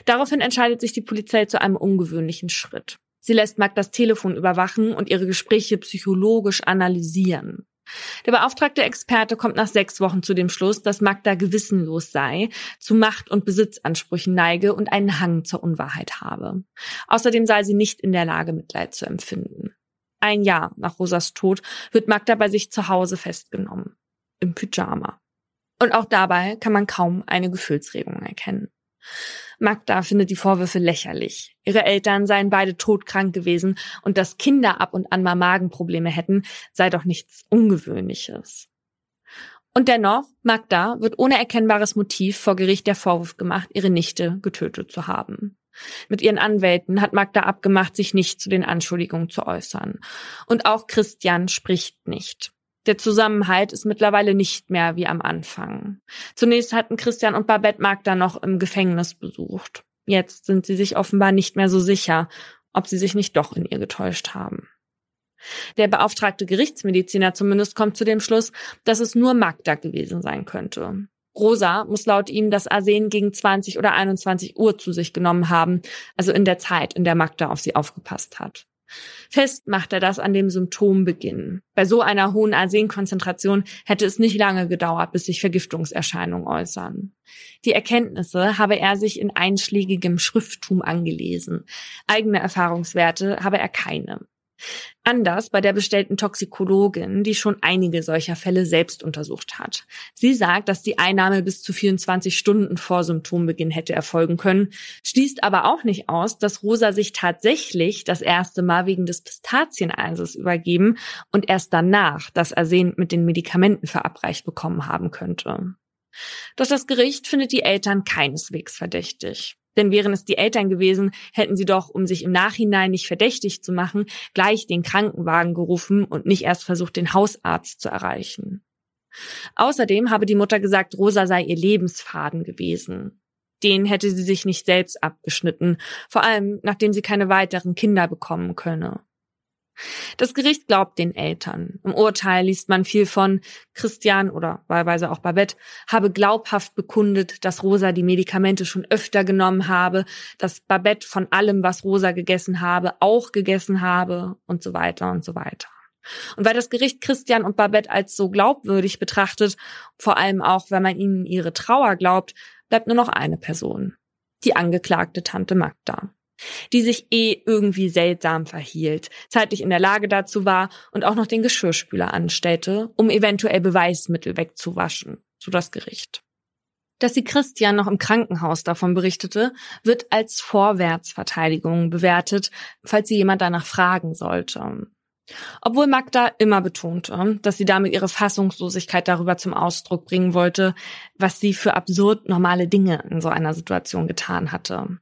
Daraufhin entscheidet sich die Polizei zu einem ungewöhnlichen Schritt. Sie lässt Magdas Telefon überwachen und ihre Gespräche psychologisch analysieren. Der beauftragte Experte kommt nach sechs Wochen zu dem Schluss, dass Magda gewissenlos sei, zu Macht- und Besitzansprüchen neige und einen Hang zur Unwahrheit habe. Außerdem sei sie nicht in der Lage, Mitleid zu empfinden. Ein Jahr nach Rosas Tod wird Magda bei sich zu Hause festgenommen. Im Pyjama. Und auch dabei kann man kaum eine Gefühlsregung erkennen. Magda findet die Vorwürfe lächerlich. Ihre Eltern seien beide todkrank gewesen und dass Kinder ab und an mal Magenprobleme hätten, sei doch nichts Ungewöhnliches. Und dennoch, Magda wird ohne erkennbares Motiv vor Gericht der Vorwurf gemacht, ihre Nichte getötet zu haben. Mit ihren Anwälten hat Magda abgemacht, sich nicht zu den Anschuldigungen zu äußern. Und auch Christian spricht nicht. Der Zusammenhalt ist mittlerweile nicht mehr wie am Anfang. Zunächst hatten Christian und Babette Magda noch im Gefängnis besucht. Jetzt sind sie sich offenbar nicht mehr so sicher, ob sie sich nicht doch in ihr getäuscht haben. Der beauftragte Gerichtsmediziner zumindest kommt zu dem Schluss, dass es nur Magda gewesen sein könnte. Rosa muss laut ihm das Arsen gegen 20 oder 21 Uhr zu sich genommen haben, also in der Zeit, in der Magda auf sie aufgepasst hat. Fest macht er das an dem Symptombeginn. Bei so einer hohen Arsenkonzentration hätte es nicht lange gedauert, bis sich Vergiftungserscheinungen äußern. Die Erkenntnisse habe er sich in einschlägigem Schrifttum angelesen. Eigene Erfahrungswerte habe er keine. Anders bei der bestellten Toxikologin, die schon einige solcher Fälle selbst untersucht hat. Sie sagt, dass die Einnahme bis zu 24 Stunden vor Symptombeginn hätte erfolgen können, schließt aber auch nicht aus, dass Rosa sich tatsächlich das erste Mal wegen des Pistazieneises übergeben und erst danach das Arsen mit den Medikamenten verabreicht bekommen haben könnte. Doch das Gericht findet die Eltern keineswegs verdächtig. Denn wären es die Eltern gewesen, hätten sie doch, um sich im Nachhinein nicht verdächtig zu machen, gleich den Krankenwagen gerufen und nicht erst versucht, den Hausarzt zu erreichen. Außerdem habe die Mutter gesagt, Rosa sei ihr Lebensfaden gewesen. Den hätte sie sich nicht selbst abgeschnitten, vor allem nachdem sie keine weiteren Kinder bekommen könne. Das Gericht glaubt den Eltern. Im Urteil liest man viel von Christian oder wahlweise auch Babette habe glaubhaft bekundet, dass Rosa die Medikamente schon öfter genommen habe, dass Babette von allem, was Rosa gegessen habe, auch gegessen habe und so weiter und so weiter. Und weil das Gericht Christian und Babette als so glaubwürdig betrachtet, vor allem auch, wenn man ihnen ihre Trauer glaubt, bleibt nur noch eine Person. Die angeklagte Tante Magda die sich eh irgendwie seltsam verhielt, zeitlich in der Lage dazu war und auch noch den Geschirrspüler anstellte, um eventuell Beweismittel wegzuwaschen, so das Gericht. Dass sie Christian noch im Krankenhaus davon berichtete, wird als Vorwärtsverteidigung bewertet, falls sie jemand danach fragen sollte. Obwohl Magda immer betonte, dass sie damit ihre Fassungslosigkeit darüber zum Ausdruck bringen wollte, was sie für absurd normale Dinge in so einer Situation getan hatte.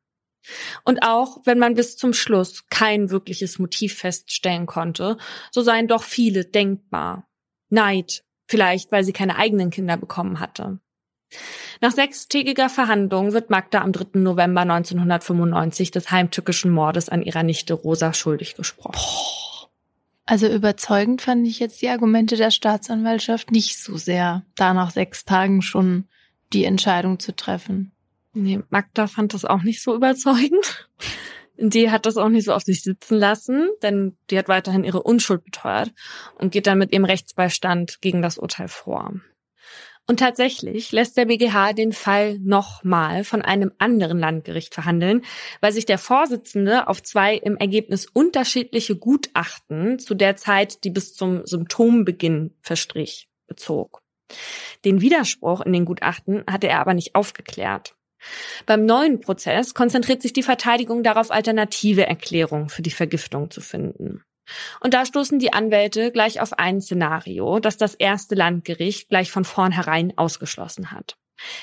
Und auch wenn man bis zum Schluss kein wirkliches Motiv feststellen konnte, so seien doch viele denkbar. Neid, vielleicht weil sie keine eigenen Kinder bekommen hatte. Nach sechstägiger Verhandlung wird Magda am 3. November 1995 des heimtückischen Mordes an ihrer Nichte Rosa schuldig gesprochen. Also überzeugend fand ich jetzt die Argumente der Staatsanwaltschaft nicht so sehr, da nach sechs Tagen schon die Entscheidung zu treffen. Nee, Magda fand das auch nicht so überzeugend. Die hat das auch nicht so auf sich sitzen lassen, denn die hat weiterhin ihre Unschuld beteuert und geht dann mit ihrem Rechtsbeistand gegen das Urteil vor. Und tatsächlich lässt der BGH den Fall nochmal von einem anderen Landgericht verhandeln, weil sich der Vorsitzende auf zwei im Ergebnis unterschiedliche Gutachten zu der Zeit, die bis zum Symptombeginn verstrich, bezog. Den Widerspruch in den Gutachten hatte er aber nicht aufgeklärt. Beim neuen Prozess konzentriert sich die Verteidigung darauf, alternative Erklärungen für die Vergiftung zu finden. Und da stoßen die Anwälte gleich auf ein Szenario, das das erste Landgericht gleich von vornherein ausgeschlossen hat.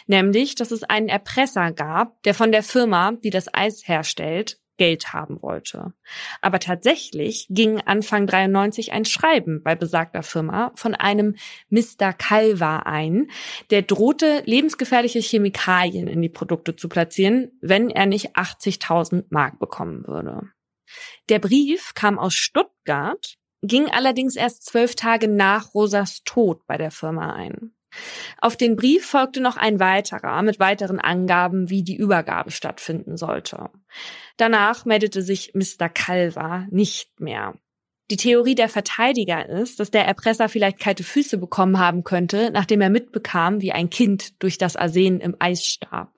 Nämlich, dass es einen Erpresser gab, der von der Firma, die das Eis herstellt, Geld haben wollte. Aber tatsächlich ging Anfang 93 ein Schreiben bei besagter Firma von einem Mr. Calva ein, der drohte, lebensgefährliche Chemikalien in die Produkte zu platzieren, wenn er nicht 80.000 Mark bekommen würde. Der Brief kam aus Stuttgart, ging allerdings erst zwölf Tage nach Rosas Tod bei der Firma ein. Auf den Brief folgte noch ein weiterer mit weiteren Angaben, wie die Übergabe stattfinden sollte. Danach meldete sich Mr. Calva nicht mehr. Die Theorie der Verteidiger ist, dass der Erpresser vielleicht kalte Füße bekommen haben könnte, nachdem er mitbekam, wie ein Kind durch das Arsen im Eis starb.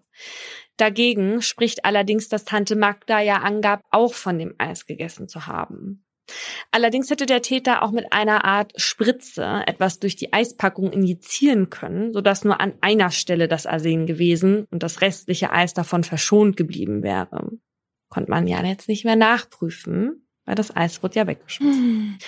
Dagegen spricht allerdings, dass Tante Magda ja angab, auch von dem Eis gegessen zu haben. Allerdings hätte der Täter auch mit einer Art Spritze etwas durch die Eispackung injizieren können, sodass nur an einer Stelle das Arsen gewesen und das restliche Eis davon verschont geblieben wäre. Konnte man ja jetzt nicht mehr nachprüfen weil das Eis wurde ja weggeschmissen. Hm.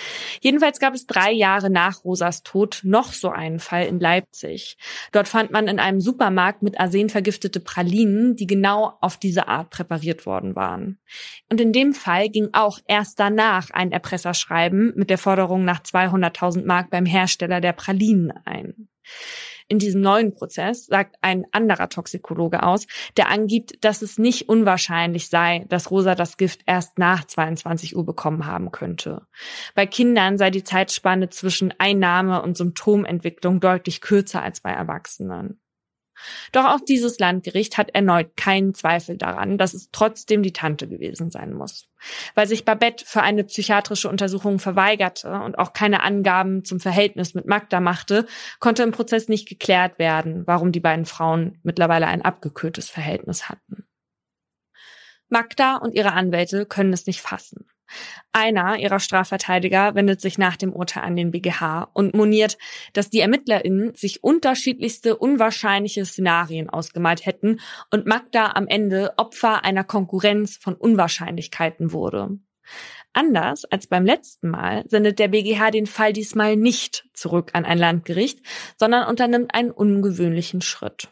Jedenfalls gab es drei Jahre nach Rosas Tod noch so einen Fall in Leipzig. Dort fand man in einem Supermarkt mit Arsen vergiftete Pralinen, die genau auf diese Art präpariert worden waren. Und in dem Fall ging auch erst danach ein Erpresserschreiben mit der Forderung nach 200.000 Mark beim Hersteller der Pralinen ein. In diesem neuen Prozess sagt ein anderer Toxikologe aus, der angibt, dass es nicht unwahrscheinlich sei, dass Rosa das Gift erst nach 22 Uhr bekommen haben könnte. Bei Kindern sei die Zeitspanne zwischen Einnahme und Symptomentwicklung deutlich kürzer als bei Erwachsenen. Doch auch dieses Landgericht hat erneut keinen Zweifel daran, dass es trotzdem die Tante gewesen sein muss. Weil sich Babette für eine psychiatrische Untersuchung verweigerte und auch keine Angaben zum Verhältnis mit Magda machte, konnte im Prozess nicht geklärt werden, warum die beiden Frauen mittlerweile ein abgekühltes Verhältnis hatten. Magda und ihre Anwälte können es nicht fassen. Einer ihrer Strafverteidiger wendet sich nach dem Urteil an den BGH und moniert, dass die ErmittlerInnen sich unterschiedlichste unwahrscheinliche Szenarien ausgemalt hätten und Magda am Ende Opfer einer Konkurrenz von Unwahrscheinlichkeiten wurde. Anders als beim letzten Mal sendet der BGH den Fall diesmal nicht zurück an ein Landgericht, sondern unternimmt einen ungewöhnlichen Schritt.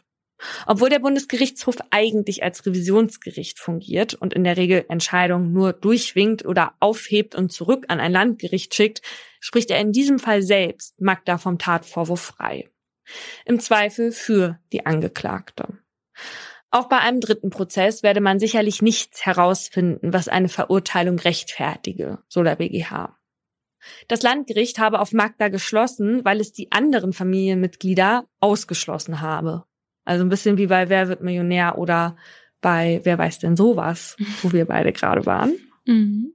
Obwohl der Bundesgerichtshof eigentlich als Revisionsgericht fungiert und in der Regel Entscheidungen nur durchwinkt oder aufhebt und zurück an ein Landgericht schickt, spricht er in diesem Fall selbst Magda vom Tatvorwurf frei. Im Zweifel für die Angeklagte. Auch bei einem dritten Prozess werde man sicherlich nichts herausfinden, was eine Verurteilung rechtfertige, so der BGH. Das Landgericht habe auf Magda geschlossen, weil es die anderen Familienmitglieder ausgeschlossen habe. Also ein bisschen wie bei Wer wird Millionär oder bei Wer weiß denn sowas, wo wir beide gerade waren. Mhm.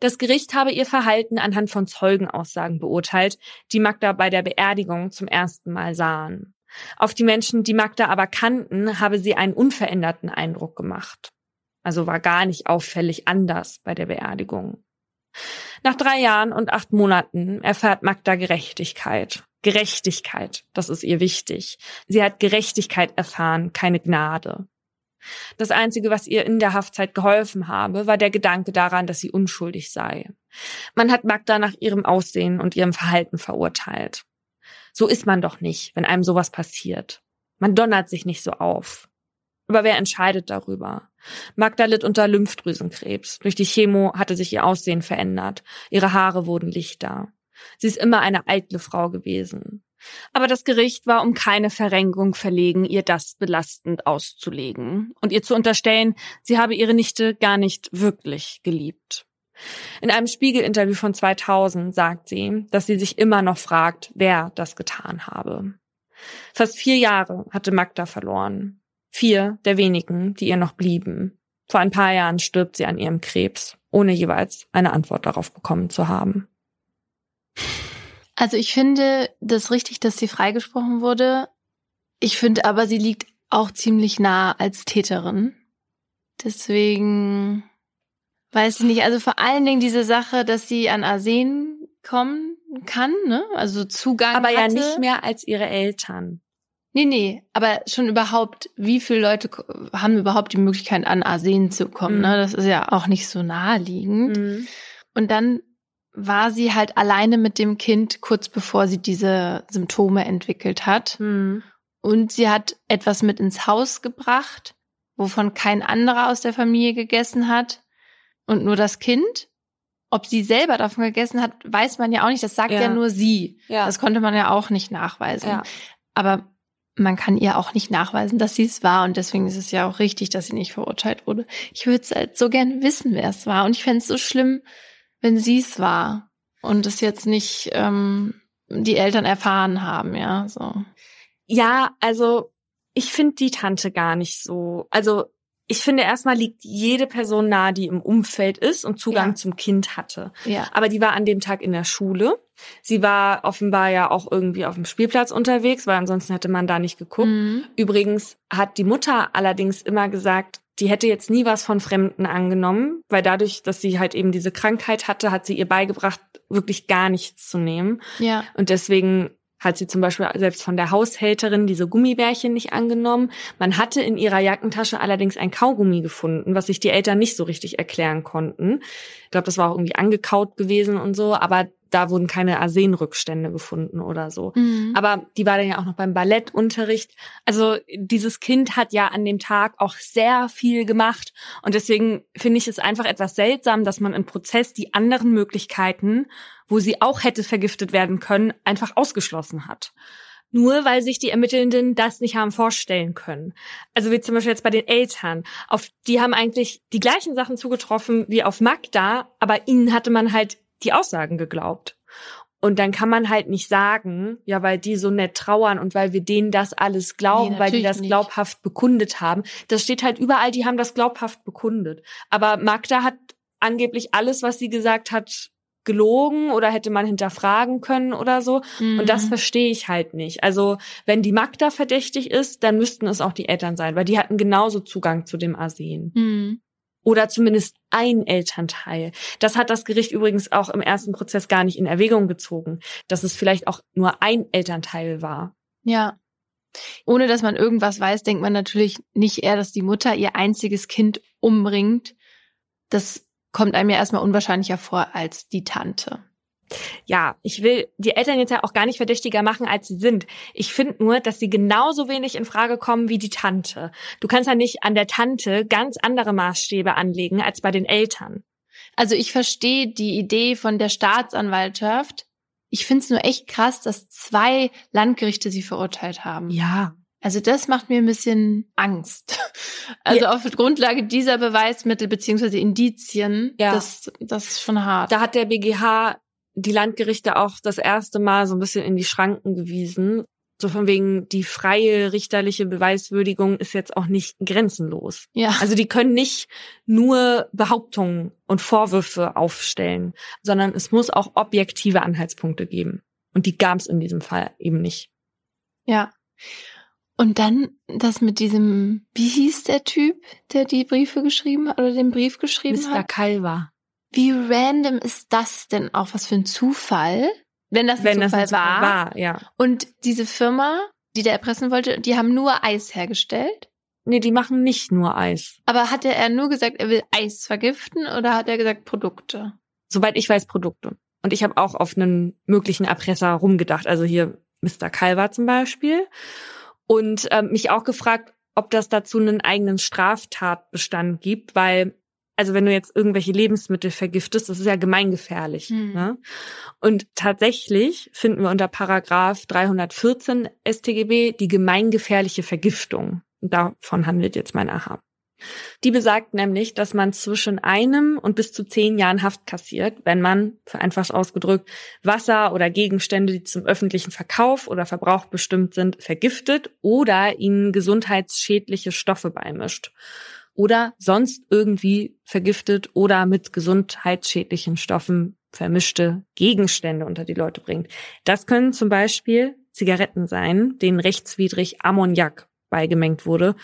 Das Gericht habe ihr Verhalten anhand von Zeugenaussagen beurteilt, die Magda bei der Beerdigung zum ersten Mal sahen. Auf die Menschen, die Magda aber kannten, habe sie einen unveränderten Eindruck gemacht. Also war gar nicht auffällig anders bei der Beerdigung. Nach drei Jahren und acht Monaten erfährt Magda Gerechtigkeit. Gerechtigkeit, das ist ihr wichtig. Sie hat Gerechtigkeit erfahren, keine Gnade. Das Einzige, was ihr in der Haftzeit geholfen habe, war der Gedanke daran, dass sie unschuldig sei. Man hat Magda nach ihrem Aussehen und ihrem Verhalten verurteilt. So ist man doch nicht, wenn einem sowas passiert. Man donnert sich nicht so auf. Aber wer entscheidet darüber? Magda litt unter Lymphdrüsenkrebs. Durch die Chemo hatte sich ihr Aussehen verändert. Ihre Haare wurden lichter. Sie ist immer eine eitle Frau gewesen. Aber das Gericht war um keine Verrenkung verlegen, ihr das belastend auszulegen und ihr zu unterstellen, sie habe ihre Nichte gar nicht wirklich geliebt. In einem Spiegel-Interview von 2000 sagt sie, dass sie sich immer noch fragt, wer das getan habe. Fast vier Jahre hatte Magda verloren. Vier der wenigen, die ihr noch blieben. Vor ein paar Jahren stirbt sie an ihrem Krebs, ohne jeweils eine Antwort darauf bekommen zu haben. Also ich finde das richtig, dass sie freigesprochen wurde. Ich finde aber, sie liegt auch ziemlich nah als Täterin. Deswegen weiß ich nicht. Also vor allen Dingen diese Sache, dass sie an Arsen kommen kann, ne? Also Zugang. Aber hatte. ja nicht mehr als ihre Eltern. Nee, nee, aber schon überhaupt, wie viele Leute haben überhaupt die Möglichkeit, an Arsen zu kommen, mhm. ne? Das ist ja auch nicht so naheliegend. Mhm. Und dann war sie halt alleine mit dem Kind kurz bevor sie diese Symptome entwickelt hat. Mhm. Und sie hat etwas mit ins Haus gebracht, wovon kein anderer aus der Familie gegessen hat und nur das Kind. Ob sie selber davon gegessen hat, weiß man ja auch nicht. Das sagt ja, ja nur sie. Ja. Das konnte man ja auch nicht nachweisen. Ja. Aber man kann ihr auch nicht nachweisen, dass sie es war. Und deswegen ist es ja auch richtig, dass sie nicht verurteilt wurde. Ich würde halt so gern wissen, wer es war. Und ich fände es so schlimm, wenn sie es war und es jetzt nicht ähm, die Eltern erfahren haben, ja, so. Ja, also ich finde die Tante gar nicht so. Also ich finde erstmal liegt jede Person nahe, die im Umfeld ist und Zugang ja. zum Kind hatte. Ja. Aber die war an dem Tag in der Schule. Sie war offenbar ja auch irgendwie auf dem Spielplatz unterwegs, weil ansonsten hätte man da nicht geguckt. Mhm. Übrigens hat die Mutter allerdings immer gesagt, die hätte jetzt nie was von Fremden angenommen, weil dadurch, dass sie halt eben diese Krankheit hatte, hat sie ihr beigebracht, wirklich gar nichts zu nehmen. Ja. Und deswegen hat sie zum Beispiel selbst von der Haushälterin diese Gummibärchen nicht angenommen. Man hatte in ihrer Jackentasche allerdings ein Kaugummi gefunden, was sich die Eltern nicht so richtig erklären konnten. Ich glaube, das war auch irgendwie angekaut gewesen und so, aber da wurden keine Arsenrückstände gefunden oder so. Mhm. Aber die war dann ja auch noch beim Ballettunterricht. Also dieses Kind hat ja an dem Tag auch sehr viel gemacht. Und deswegen finde ich es einfach etwas seltsam, dass man im Prozess die anderen Möglichkeiten, wo sie auch hätte vergiftet werden können, einfach ausgeschlossen hat. Nur weil sich die Ermittelnden das nicht haben vorstellen können. Also wie zum Beispiel jetzt bei den Eltern. Auf die haben eigentlich die gleichen Sachen zugetroffen wie auf Magda, aber ihnen hatte man halt die Aussagen geglaubt. Und dann kann man halt nicht sagen, ja, weil die so nett trauern und weil wir denen das alles glauben, Nee, weil die das nicht. glaubhaft bekundet haben. Das steht halt überall, die haben das glaubhaft bekundet. Aber Magda hat angeblich alles, was sie gesagt hat, gelogen oder hätte man hinterfragen können oder so. Und das Mhm. verstehe ich halt nicht. Also, wenn die Magda verdächtig ist, dann müssten es auch die Eltern sein, weil die hatten genauso Zugang zu dem Arsen. Mhm. Oder zumindest ein Elternteil. Das hat das Gericht übrigens auch im ersten Prozess gar nicht in Erwägung gezogen, dass es vielleicht auch nur ein Elternteil war. Ja. Ohne dass man irgendwas weiß, denkt man natürlich nicht eher, dass die Mutter ihr einziges Kind umbringt. Das kommt einem ja erstmal unwahrscheinlicher vor als die Tante. Ja, ich will die Eltern jetzt ja auch gar nicht verdächtiger machen, als sie sind. Ich finde nur, dass sie genauso wenig in Frage kommen wie die Tante. Du kannst ja nicht an der Tante ganz andere Maßstäbe anlegen als bei den Eltern. Also ich verstehe die Idee von der Staatsanwaltschaft. Ich finde es nur echt krass, dass zwei Landgerichte sie verurteilt haben. Ja. Also das macht mir ein bisschen Angst. Also auf Grundlage dieser Beweismittel beziehungsweise Indizien, Ja. das, das ist schon hart. Da hat der BGH die Landgerichte auch das erste Mal so ein bisschen in die Schranken gewiesen. So von wegen, die freie richterliche Beweiswürdigung ist jetzt auch nicht grenzenlos. ja. Also die können nicht nur Behauptungen und Vorwürfe aufstellen, sondern es muss auch objektive Anhaltspunkte geben. Und die gab es in diesem Fall eben nicht. Ja. Und dann das mit diesem, wie hieß der Typ, der die Briefe geschrieben hat oder den Brief geschrieben Mr. hat? Kalver. Wie random ist das denn auch? Was für ein Zufall? Wenn das ein Wenn das Zufall ein Zufall war. ja. Und diese Firma, die der erpressen wollte, die haben nur Eis hergestellt. Nee, die machen nicht nur Eis. Aber hatte er nur gesagt, er will Eis vergiften oder hat er gesagt Produkte? Soweit ich weiß, Produkte. Und ich habe auch auf einen möglichen Erpresser rumgedacht. Also hier Mr. Kalver zum Beispiel. Und ähm, mich auch gefragt, ob das dazu einen eigenen Straftatbestand gibt, weil, also wenn du jetzt irgendwelche Lebensmittel vergiftest, das ist ja gemeingefährlich. Hm. Ne? Und tatsächlich finden wir unter Paragraph 314 StGB die gemeingefährliche Vergiftung. Und davon handelt jetzt mein Aha. Die besagt nämlich, dass man zwischen einem und bis zu zehn Jahren Haft kassiert, wenn man, vereinfacht ausgedrückt, Wasser oder Gegenstände, die zum öffentlichen Verkauf oder Verbrauch bestimmt sind, vergiftet oder ihnen gesundheitsschädliche Stoffe beimischt oder sonst irgendwie vergiftet oder mit gesundheitsschädlichen Stoffen vermischte Gegenstände unter die Leute bringt. Das können zum Beispiel Zigaretten sein, denen rechtswidrig Ammoniak beigemengt wurde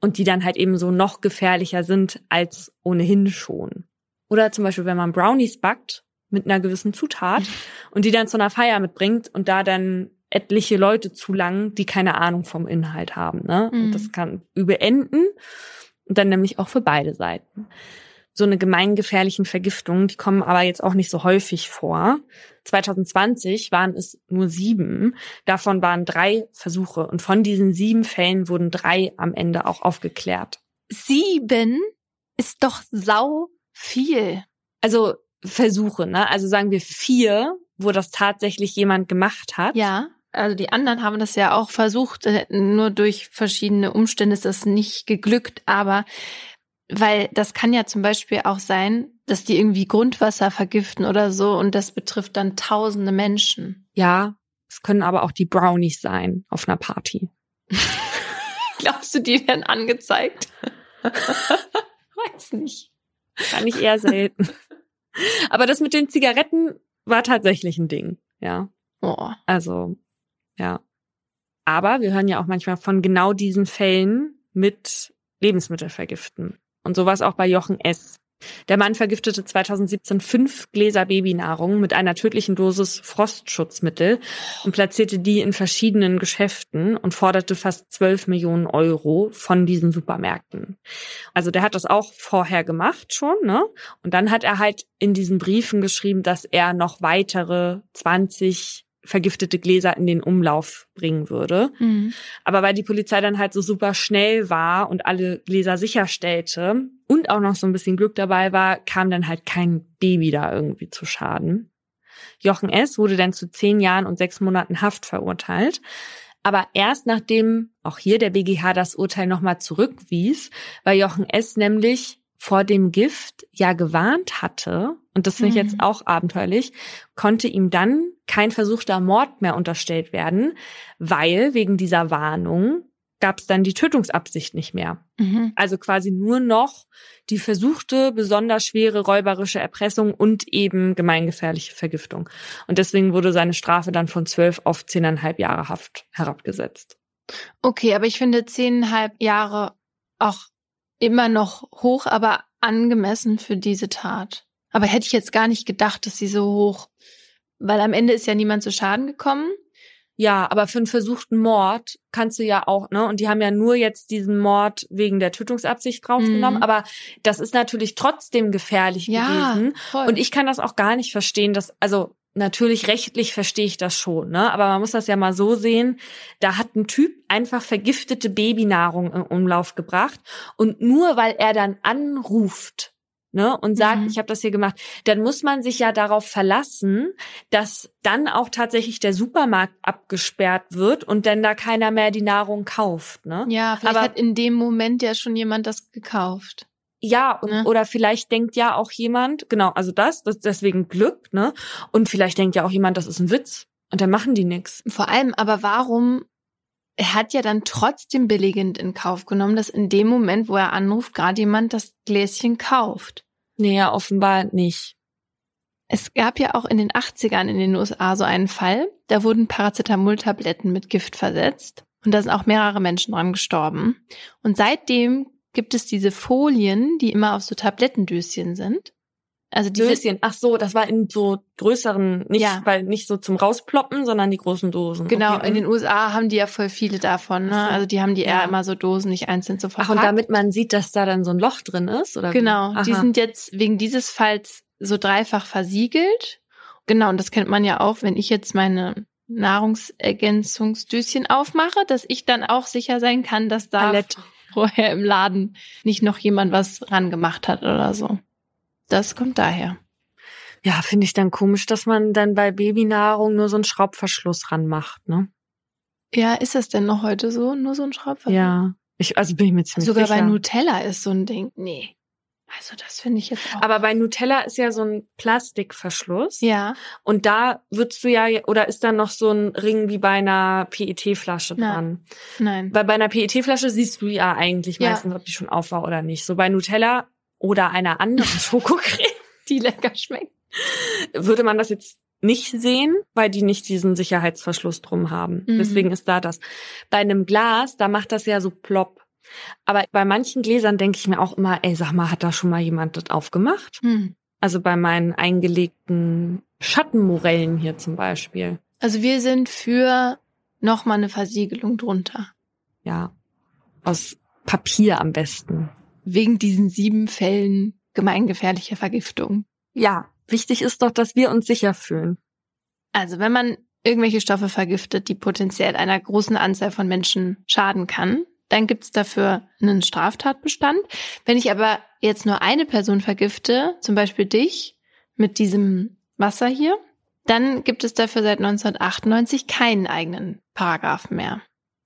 und die dann halt eben so noch gefährlicher sind als ohnehin schon. Oder zum Beispiel, wenn man Brownies backt mit einer gewissen Zutat und die dann zu einer Feier mitbringt und da dann etliche Leute zulangen, die keine Ahnung vom Inhalt haben. Ne? Mhm. Und das kann übel enden und dann nämlich auch für beide Seiten. So eine gemeingefährlichen Vergiftungen, die kommen aber jetzt auch nicht so häufig vor. 2020 waren es nur sieben. Davon waren drei Versuche. Und von diesen sieben Fällen wurden drei am Ende auch aufgeklärt. Sieben ist doch sau viel. Also Versuche, ne? Also sagen wir vier, wo das tatsächlich jemand gemacht hat. Ja. Also die anderen haben das ja auch versucht, äh, nur durch verschiedene Umstände ist das nicht geglückt, aber weil das kann ja zum Beispiel auch sein, dass die irgendwie Grundwasser vergiften oder so und das betrifft dann tausende Menschen. Ja, es können aber auch die Brownies sein auf einer Party. Glaubst du, die werden angezeigt? Weiß nicht. Kann ich eher selten. Aber das mit den Zigaretten war tatsächlich ein Ding, ja. Oh. Also, ja. Aber wir hören ja auch manchmal von genau diesen Fällen mit Lebensmittelvergiften. Und so war es auch bei Jochen S. Der Mann vergiftete 2017 fünf Gläser Babynahrung mit einer tödlichen Dosis Frostschutzmittel und platzierte die in verschiedenen Geschäften und forderte fast 12 Millionen Euro von diesen Supermärkten. Also der hat das auch vorher gemacht schon, ne? Und dann hat er halt in diesen Briefen geschrieben, dass er noch weitere 20 vergiftete Gläser in den Umlauf bringen würde. Mhm. Aber weil die Polizei dann halt so super schnell war und alle Gläser sicherstellte und auch noch so ein bisschen Glück dabei war, kam dann halt kein Baby da irgendwie zu Schaden. Jochen S. wurde dann zu zehn Jahren und sechs Monaten Haft verurteilt. Aber erst nachdem auch hier der BGH das Urteil nochmal zurückwies, weil Jochen S. nämlich vor dem Gift ja gewarnt hatte, und das finde ich jetzt mhm. auch abenteuerlich, konnte ihm dann kein versuchter Mord mehr unterstellt werden, weil wegen dieser Warnung gab es dann die Tötungsabsicht nicht mehr. Mhm. Also quasi nur noch die versuchte, besonders schwere räuberische Erpressung und eben gemeingefährliche Vergiftung. Und deswegen wurde seine Strafe dann von zwölf auf zehneinhalb Jahre Haft herabgesetzt. Okay, aber ich finde zehneinhalb Jahre auch immer noch hoch, aber angemessen für diese Tat. Aber hätte ich jetzt gar nicht gedacht, dass sie so hoch, weil am Ende ist ja niemand zu Schaden gekommen. Ja, aber für einen versuchten Mord kannst du ja auch, ne? Und die haben ja nur jetzt diesen Mord wegen der Tötungsabsicht draufgenommen. Mhm. Aber das ist natürlich trotzdem gefährlich ja, gewesen. Voll. Und ich kann das auch gar nicht verstehen, dass, also natürlich rechtlich verstehe ich das schon, ne? Aber man muss das ja mal so sehen. Da hat ein Typ einfach vergiftete Babynahrung im Umlauf gebracht und nur weil er dann anruft, ne, und sagt, mhm. ich habe das hier gemacht, dann muss man sich ja darauf verlassen, dass dann auch tatsächlich der Supermarkt abgesperrt wird und dann da keiner mehr die Nahrung kauft, ne? Ja, vielleicht Aber, hat in dem Moment ja schon jemand das gekauft. Ja, und, ne? oder vielleicht denkt ja auch jemand, genau, also das, das deswegen Glück, ne? Und vielleicht denkt ja auch jemand, das ist ein Witz. Und dann machen die nix. Vor allem, aber warum? Er hat ja dann trotzdem billigend in Kauf genommen, dass in dem Moment, wo er anruft, gerade jemand das Gläschen kauft. Nee, ja, offenbar nicht. Es gab ja auch in den 80ern in den USA so einen Fall, da wurden Paracetamol-Tabletten mit Gift versetzt. Und da sind auch mehrere Menschen dran gestorben. Und seitdem gibt es diese Folien, die immer auf so Tablettendöschen sind. Also die Döschen. Ach so, das war in so größeren, nicht ja. weil nicht so zum rausploppen, sondern die großen Dosen. Genau, okay. in den USA haben die ja voll viele davon. Ne? Also die haben die eher ja. immer so Dosen, nicht einzeln zu verpackt. Ach und damit man sieht, dass da dann so ein Loch drin ist, oder? Genau, die sind jetzt wegen dieses Falls so dreifach versiegelt. Genau, und das kennt man ja auch, wenn ich jetzt meine Nahrungsergänzungsdöschen aufmache, dass ich dann auch sicher sein kann, dass da Palette vorher im Laden nicht noch jemand was rangemacht hat oder so. Das kommt daher. Ja, finde ich dann komisch, dass man dann bei Babynahrung nur so einen Schraubverschluss ranmacht, ne? Ja, ist das denn noch heute so? Nur so ein Schraubverschluss? Ja. Ich, also bin ich mir ziemlich Sogar sicher. bei Nutella ist so ein Ding. Nee. Also das finde ich jetzt auch. Aber bei Nutella ist ja so ein Plastikverschluss. Ja. Und da würdest du ja, oder ist da noch so ein Ring wie bei einer PET-Flasche dran? Nein. Weil bei einer PET-Flasche siehst du ja eigentlich ja. meistens, ob die schon auf war oder nicht. So bei Nutella oder einer anderen Schokocreme, die lecker schmeckt, würde man das jetzt nicht sehen, weil die nicht diesen Sicherheitsverschluss drum haben. Mhm. Deswegen ist da das. Bei einem Glas, da macht das ja so plopp. Aber bei manchen Gläsern denke ich mir auch immer, ey, sag mal, hat da schon mal jemand das aufgemacht? Hm. Also bei meinen eingelegten Schattenmorellen hier zum Beispiel. Also wir sind für nochmal eine Versiegelung drunter. Ja. Aus Papier am besten. Wegen diesen sieben Fällen gemeingefährlicher Vergiftung. Ja. Wichtig ist doch, dass wir uns sicher fühlen. Also wenn man irgendwelche Stoffe vergiftet, die potenziell einer großen Anzahl von Menschen schaden kann, dann gibt's dafür einen Straftatbestand. Wenn ich aber jetzt nur eine Person vergifte, zum Beispiel dich, mit diesem Wasser hier, dann gibt es dafür seit 1998 keinen eigenen Paragraphen mehr.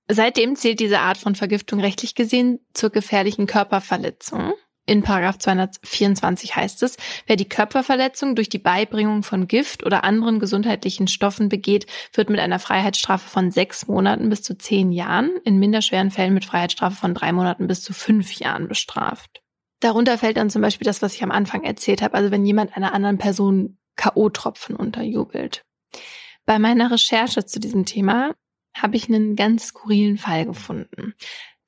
Seitdem zählt diese Art von Vergiftung rechtlich gesehen zur gefährlichen Körperverletzung. In Paragraph 224 heißt es, wer die Körperverletzung durch die Beibringung von Gift oder anderen gesundheitlichen Stoffen begeht, wird mit einer Freiheitsstrafe von sechs Monaten bis zu zehn Jahren, in minderschweren Fällen mit Freiheitsstrafe von drei Monaten bis zu fünf Jahren bestraft. Darunter fällt dann zum Beispiel das, was ich am Anfang erzählt habe, also wenn jemand einer anderen Person K.O.-Tropfen unterjubelt. Bei meiner Recherche zu diesem Thema habe ich einen ganz skurrilen Fall gefunden.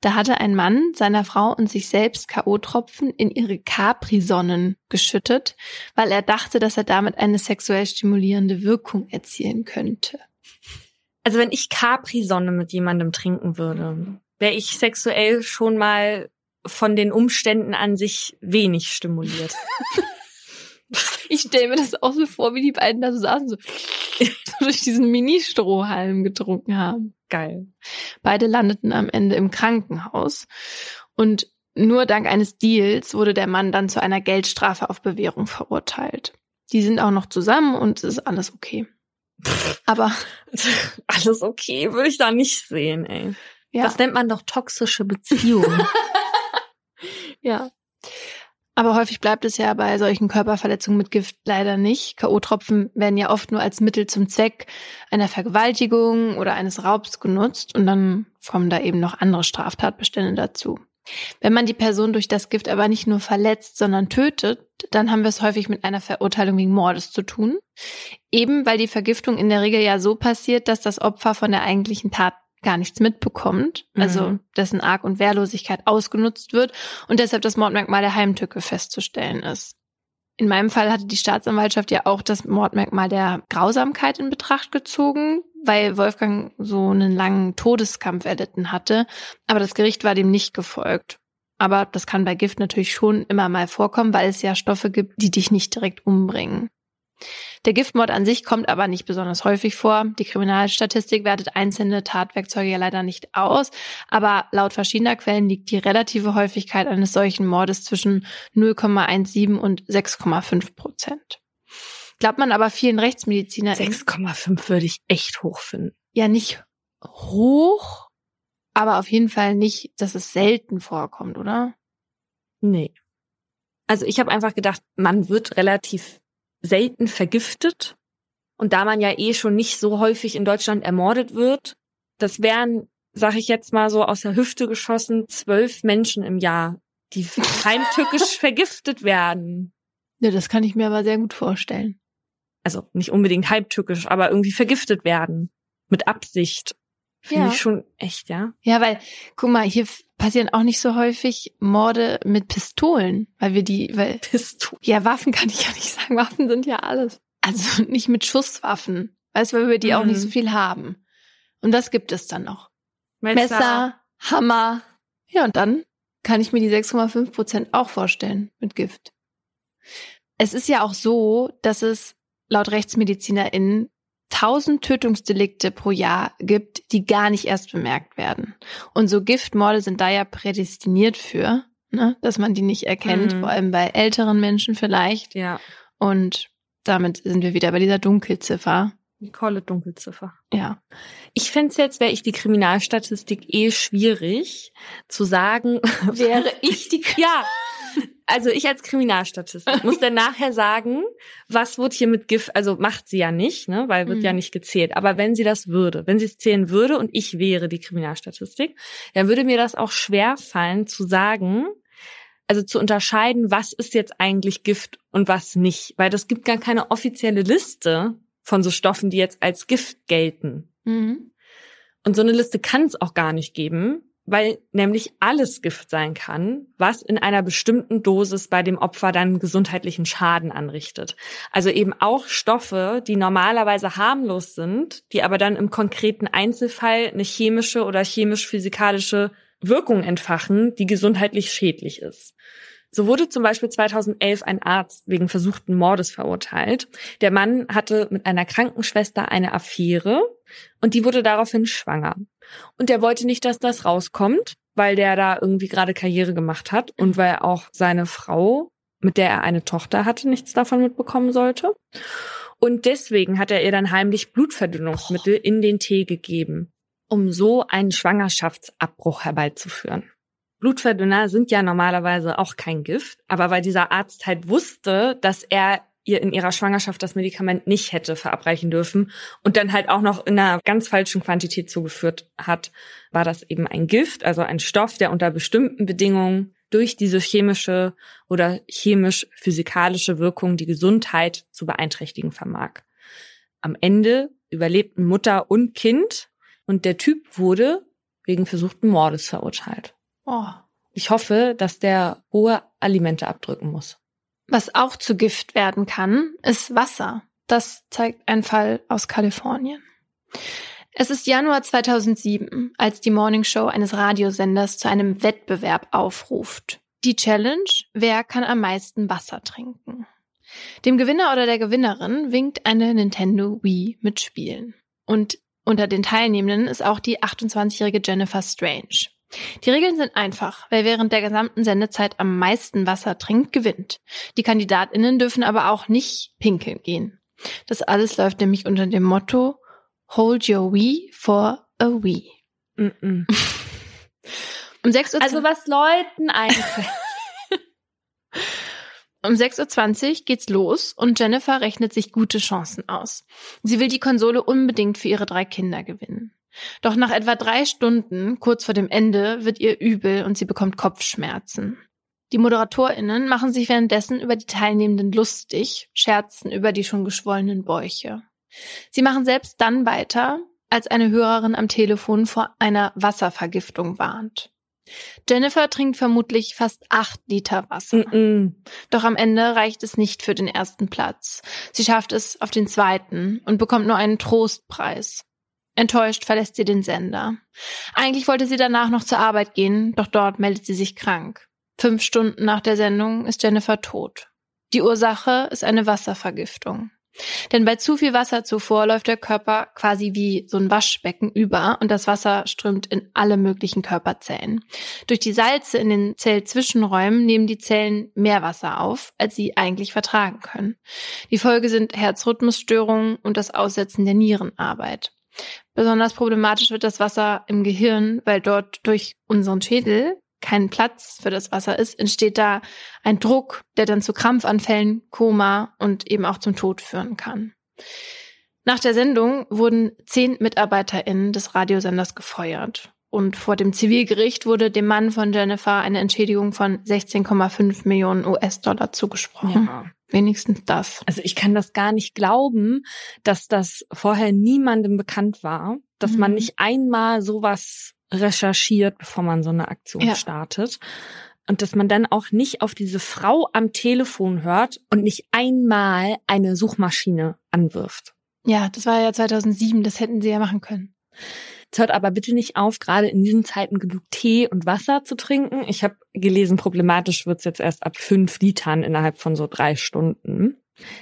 Da hatte ein Mann seiner Frau und sich selbst K.O.-Tropfen in ihre Capri-Sonnen geschüttet, weil er dachte, dass er damit eine sexuell stimulierende Wirkung erzielen könnte. Also wenn ich Capri-Sonne mit jemandem trinken würde, wäre ich sexuell schon mal von den Umständen an sich wenig stimuliert. Ich stelle mir das auch so vor, wie die beiden da so saßen, so, so durch diesen Mini-Strohhalm getrunken haben. Geil. Beide landeten am Ende im Krankenhaus und nur dank eines Deals wurde der Mann dann zu einer Geldstrafe auf Bewährung verurteilt. Die sind auch noch zusammen und es ist alles okay. Aber alles okay, würde ich da nicht sehen, ey. ja, Das nennt man doch toxische Beziehungen. ja. Aber häufig bleibt es ja bei solchen Körperverletzungen mit Gift leider nicht. K.O.-Tropfen werden ja oft nur als Mittel zum Zweck einer Vergewaltigung oder eines Raubs genutzt und dann kommen da eben noch andere Straftatbestände dazu. Wenn man die Person durch das Gift aber nicht nur verletzt, sondern tötet, dann haben wir es häufig mit einer Verurteilung wegen Mordes zu tun. Eben weil die Vergiftung in der Regel ja so passiert, dass das Opfer von der eigentlichen Tat gar nichts mitbekommt, also Mhm. dessen Arg- und Wehrlosigkeit ausgenutzt wird und deshalb das Mordmerkmal der Heimtücke festzustellen ist. In meinem Fall hatte die Staatsanwaltschaft ja auch das Mordmerkmal der Grausamkeit in Betracht gezogen, weil Wolfgang so einen langen Todeskampf erlitten hatte, aber das Gericht war dem nicht gefolgt. Aber das kann bei Gift natürlich schon immer mal vorkommen, weil es ja Stoffe gibt, die dich nicht direkt umbringen. Der Giftmord an sich kommt aber nicht besonders häufig vor. Die Kriminalstatistik wertet einzelne Tatwerkzeuge ja leider nicht aus, aber laut verschiedener Quellen liegt die relative Häufigkeit eines solchen Mordes zwischen 0,17 und 6,5 Prozent. Glaubt man aber vielen RechtsmedizinerInnen 6,5 würde ich echt hoch finden. ja nicht hoch, aber auf jeden Fall nicht, dass es selten vorkommt, oder? Nee. Also ich habe einfach gedacht, man wird relativ selten vergiftet. Und da man ja eh schon nicht so häufig in Deutschland ermordet wird, das wären, sag ich jetzt mal so aus der Hüfte geschossen, zwölf Menschen im Jahr, die heimtückisch vergiftet werden. Ja, das kann ich mir aber sehr gut vorstellen. Also nicht unbedingt heimtückisch, aber irgendwie vergiftet werden. Mit Absicht. Finde Ja. ich schon echt, ja. Ja, weil, guck mal, hier passieren auch nicht so häufig Morde mit Pistolen, weil wir die, weil, du. ja, Waffen kann ich ja nicht sagen, Waffen sind ja alles. Also nicht mit Schusswaffen, weißt du, weil wir die auch Mhm. nicht so viel haben. Und das gibt es dann noch. Messer, Hammer. Ja, und dann kann ich mir die 6,5 Prozent auch vorstellen mit Gift. Es ist ja auch so, dass es laut RechtsmedizinerInnen 1000 Tötungsdelikte pro Jahr gibt, die gar nicht erst bemerkt werden. Und so Giftmorde sind da ja prädestiniert für, ne, dass man die nicht erkennt, Mhm. vor allem bei älteren Menschen vielleicht. Ja. Und damit sind wir wieder bei dieser Dunkelziffer. Nicole Dunkelziffer. Ja. Ich fände jetzt, wäre ich die Kriminalstatistik eh schwierig zu sagen, Wäre ich die ja. Also ich als Kriminalstatistik muss dann nachher sagen, was wird hier mit Gift, also macht sie ja nicht, ne, weil wird Mhm. ja nicht gezählt. Aber wenn sie das würde, wenn sie es zählen würde und ich wäre die Kriminalstatistik, dann würde mir das auch schwer fallen zu sagen, also zu unterscheiden, was ist jetzt eigentlich Gift und was nicht, weil das gibt gar keine offizielle Liste von so Stoffen, die jetzt als Gift gelten. Mhm. Und so eine Liste kann es auch gar nicht geben, weil nämlich alles Gift sein kann, was in einer bestimmten Dosis bei dem Opfer dann gesundheitlichen Schaden anrichtet. Also eben auch Stoffe, die normalerweise harmlos sind, die aber dann im konkreten Einzelfall eine chemische oder chemisch-physikalische Wirkung entfachen, die gesundheitlich schädlich ist. So wurde zum Beispiel 2011 ein Arzt wegen versuchten Mordes verurteilt. Der Mann hatte mit einer Krankenschwester eine Affäre und die wurde daraufhin schwanger. Und der wollte nicht, dass das rauskommt, weil der da irgendwie gerade Karriere gemacht hat und weil auch seine Frau, mit der er eine Tochter hatte, nichts davon mitbekommen sollte. Und deswegen hat er ihr dann heimlich Blutverdünnungsmittel in den Tee gegeben, um so einen Schwangerschaftsabbruch herbeizuführen. Blutverdünner sind ja normalerweise auch kein Gift, aber weil dieser Arzt halt wusste, dass er ihr in ihrer Schwangerschaft das Medikament nicht hätte verabreichen dürfen und dann halt auch noch in einer ganz falschen Quantität zugeführt hat, war das eben ein Gift, also ein Stoff, der unter bestimmten Bedingungen durch diese chemische oder chemisch-physikalische Wirkung die Gesundheit zu beeinträchtigen vermag. Am Ende überlebten Mutter und Kind und der Typ wurde wegen versuchten Mordes verurteilt. Oh. Ich hoffe, dass der hohe Alimente abdrücken muss. Was auch zu Gift werden kann, ist Wasser. Das zeigt ein Fall aus Kalifornien. Es ist Januar 2007, als die Morning Show eines Radiosenders zu einem Wettbewerb aufruft. Die Challenge, wer kann am meisten Wasser trinken? Dem Gewinner oder der Gewinnerin winkt eine Nintendo Wii mit Spielen. Und unter den Teilnehmenden ist auch die 28-jährige Jennifer Strange. Die Regeln sind einfach. Wer während der gesamten Sendezeit am meisten Wasser trinkt, gewinnt. Die Kandidatinnen dürfen aber auch nicht pinkeln gehen. Das alles läuft nämlich unter dem Motto Hold your Wii for a. Mm -mm. Um 6 Uhr Also was Leuten einfällt. Um 6.20 Uhr geht's los und Jennifer rechnet sich gute Chancen aus. Sie will die Konsole unbedingt für ihre drei Kinder gewinnen. Doch nach etwa drei Stunden, kurz vor dem Ende, wird ihr übel und sie bekommt Kopfschmerzen. Die ModeratorInnen machen sich währenddessen über die Teilnehmenden lustig, scherzen über die schon geschwollenen Bäuche. Sie machen selbst dann weiter, als eine Hörerin am Telefon vor einer Wasservergiftung warnt. Jennifer trinkt vermutlich fast acht Liter Wasser. Mm Doch am Ende reicht es nicht für den ersten Platz. Sie schafft es auf den zweiten und bekommt nur einen Trostpreis. Enttäuscht verlässt sie den Sender. Eigentlich wollte sie danach noch zur Arbeit gehen, doch dort meldet sie sich krank. Fünf Stunden nach der Sendung ist Jennifer tot. Die Ursache ist eine Wasservergiftung. Denn bei zu viel Wasserzufuhr läuft der Körper quasi wie so ein Waschbecken über und das Wasser strömt in alle möglichen Körperzellen. Durch die Salze in den Zellzwischenräumen nehmen die Zellen mehr Wasser auf, als sie eigentlich vertragen können. Die Folge sind Herzrhythmusstörungen und das Aussetzen der Nierenarbeit. Besonders problematisch wird das Wasser im Gehirn, weil dort durch unseren Schädel kein Platz für das Wasser ist, entsteht da ein Druck, der dann zu Krampfanfällen, Koma und eben auch zum Tod führen kann. Nach der Sendung wurden zehn MitarbeiterInnen des Radiosenders gefeuert. Und vor dem Zivilgericht wurde dem Mann von Jennifer eine Entschädigung von 16,5 Millionen US-Dollar zugesprochen. Ja. Wenigstens das. Also ich kann das gar nicht glauben, dass das vorher niemandem bekannt war, dass man Mhm. nicht einmal sowas recherchiert, bevor man so eine Aktion Ja. startet. Und dass man dann auch nicht auf diese Frau am Telefon hört und nicht einmal eine Suchmaschine anwirft. Ja, das war ja 2007, das hätten sie ja machen können. Es hört aber bitte nicht auf, gerade in diesen Zeiten genug Tee und Wasser zu trinken. Ich habe gelesen, problematisch wird's jetzt erst ab fünf Litern innerhalb von so drei Stunden.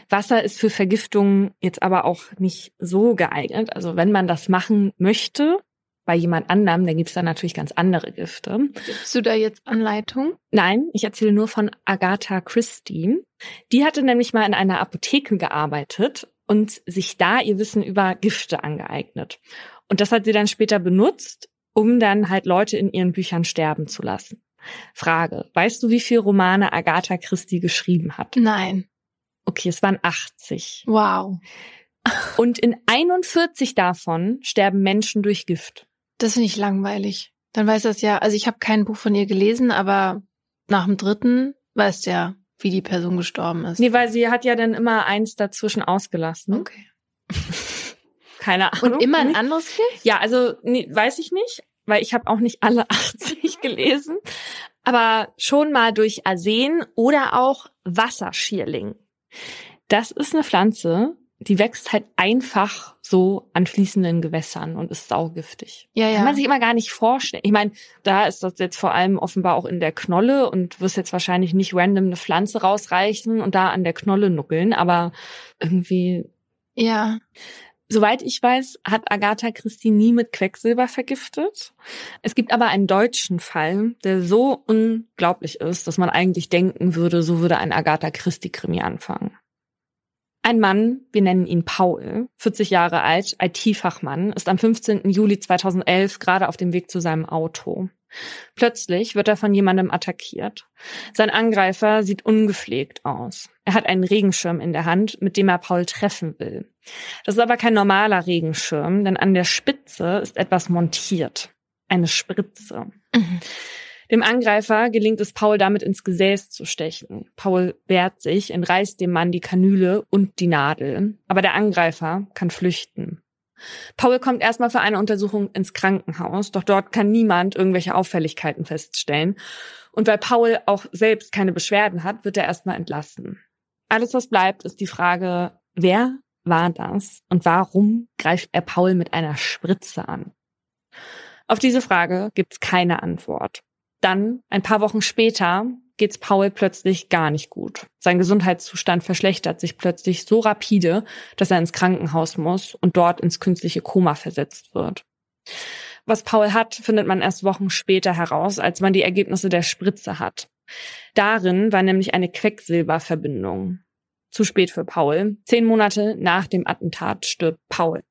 Wasser ist für Vergiftungen jetzt aber auch nicht so geeignet. Also wenn man das machen möchte, bei jemand anderem, dann gibt's da natürlich ganz andere Gifte. Gibst du da jetzt Anleitung? Nein, ich erzähle nur von Agatha Christie. Die hatte nämlich mal in einer Apotheke gearbeitet und sich da ihr Wissen über Gifte angeeignet. Und das hat sie dann später benutzt, um dann halt Leute in ihren Büchern sterben zu lassen. Frage, weißt du, wie viele Romane Agatha Christie geschrieben hat? Nein. Okay, es waren 80. Wow. Und in 41 davon sterben Menschen durch Gift. Das finde ich langweilig. Dann weiß das ja, also ich habe kein Buch von ihr gelesen, aber nach dem dritten weißt du ja, wie die Person gestorben ist. Nee, weil sie hat ja dann immer eins dazwischen ausgelassen. Okay. Keine Ahnung. Und immer ein anderes Gift? Ja, also nee, weiß ich nicht, weil ich habe auch nicht alle 80 gelesen, aber schon mal durch Arsen oder auch Wasserschierling. Das ist eine Pflanze, die wächst halt einfach so an fließenden Gewässern und ist saugiftig. Ja, ja. Kann man sich immer gar nicht vorstellen. Ich meine, da ist das jetzt vor allem offenbar auch in der Knolle und wirst jetzt wahrscheinlich nicht random eine Pflanze rausreichen und da an der Knolle nuckeln, aber irgendwie ja. Soweit ich weiß, hat Agatha Christie nie mit Quecksilber vergiftet. Es gibt aber einen deutschen Fall, der so unglaublich ist, dass man eigentlich denken würde, so würde ein Agatha Christie-Krimi anfangen. Ein Mann, wir nennen ihn Paul, 40 Jahre alt, IT-Fachmann, ist am 15. Juli 2011 gerade auf dem Weg zu seinem Auto. Plötzlich wird er von jemandem attackiert. Sein Angreifer sieht ungepflegt aus. Er hat einen Regenschirm in der Hand, mit dem er Paul treffen will. Das ist aber kein normaler Regenschirm, denn an der Spitze ist etwas montiert. Eine Spritze. Mhm. Dem Angreifer gelingt es, Paul damit ins Gesäß zu stechen. Paul wehrt sich, entreißt dem Mann die Kanüle und die Nadel. Aber der Angreifer kann flüchten. Paul kommt erstmal für eine Untersuchung ins Krankenhaus, doch dort kann niemand irgendwelche Auffälligkeiten feststellen. Und weil Paul auch selbst keine Beschwerden hat, wird er erstmal entlassen. Alles, was bleibt, ist die Frage, wer war das und warum greift er Paul mit einer Spritze an? Auf diese Frage gibt's keine Antwort. Dann, ein paar Wochen später, geht's Paul plötzlich gar nicht gut. Sein Gesundheitszustand verschlechtert sich plötzlich so rapide, dass er ins Krankenhaus muss und dort ins künstliche Koma versetzt wird. Was Paul hat, findet man erst Wochen später heraus, als man die Ergebnisse der Spritze hat. Darin war nämlich eine Quecksilberverbindung. Zu spät für Paul. Zehn Monate nach dem Attentat stirbt Paul.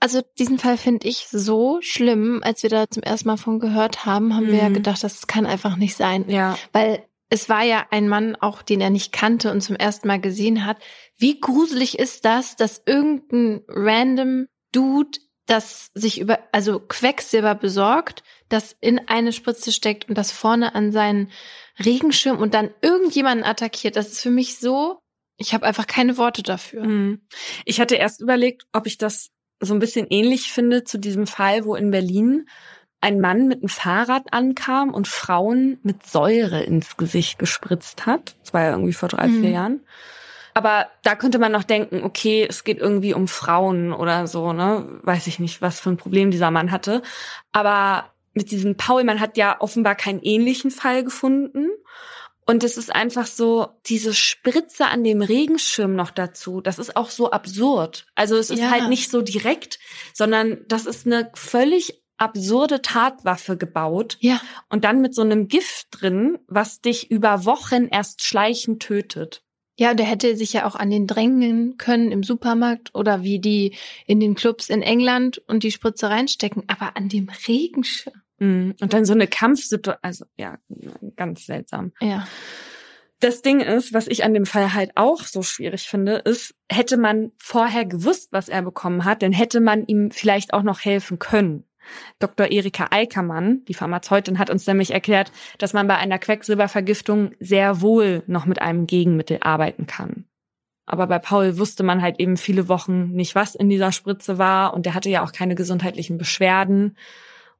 Also diesen Fall finde ich so schlimm, als wir da zum ersten Mal von gehört haben, haben mhm. wir ja mhm. gedacht, das kann einfach nicht sein. Ja. Weil es war ja ein Mann auch, den er nicht kannte und zum ersten Mal gesehen hat. Wie gruselig ist das, dass irgendein random Dude das sich über, also Quecksilber besorgt, das in eine Spritze steckt und das vorne an seinen Regenschirm und dann irgendjemanden attackiert. Das ist für mich so, ich habe einfach keine Worte dafür. Mhm. Ich hatte erst überlegt, ob ich das so ein bisschen ähnlich finde zu diesem Fall, wo in Berlin ein Mann mit einem Fahrrad ankam und Frauen mit Säure ins Gesicht gespritzt hat. Das war ja irgendwie vor drei, mhm. vier Jahren. Aber da könnte man noch denken, okay, es geht irgendwie um Frauen oder so, ne? Weiß ich nicht, was für ein Problem dieser Mann hatte. Aber mit diesem Paul, man hat ja offenbar keinen ähnlichen Fall gefunden. Und es ist einfach so, diese Spritze an dem Regenschirm noch dazu, das ist auch so absurd. Also es ist ja. halt nicht so direkt, sondern das ist eine völlig absurde Tatwaffe gebaut. Ja. Und dann mit so einem Gift drin, was dich über Wochen erst schleichend tötet. Ja, und er hätte sich ja auch an den drängen können im Supermarkt oder wie die in den Clubs in England und die Spritze reinstecken, aber an dem Regenschirm. Mhm. Und dann so eine Kampfsituation, also ja, ganz seltsam. Ja. Das Ding ist, was ich an dem Fall halt auch so schwierig finde, ist, hätte man vorher gewusst, was er bekommen hat, dann hätte man ihm vielleicht auch noch helfen können. Dr. Erika Eickermann, die Pharmazeutin, hat uns nämlich erklärt, dass man bei einer Quecksilbervergiftung sehr wohl noch mit einem Gegenmittel arbeiten kann. Aber bei Paul wusste man halt eben viele Wochen nicht, was in dieser Spritze war und der hatte ja auch keine gesundheitlichen Beschwerden.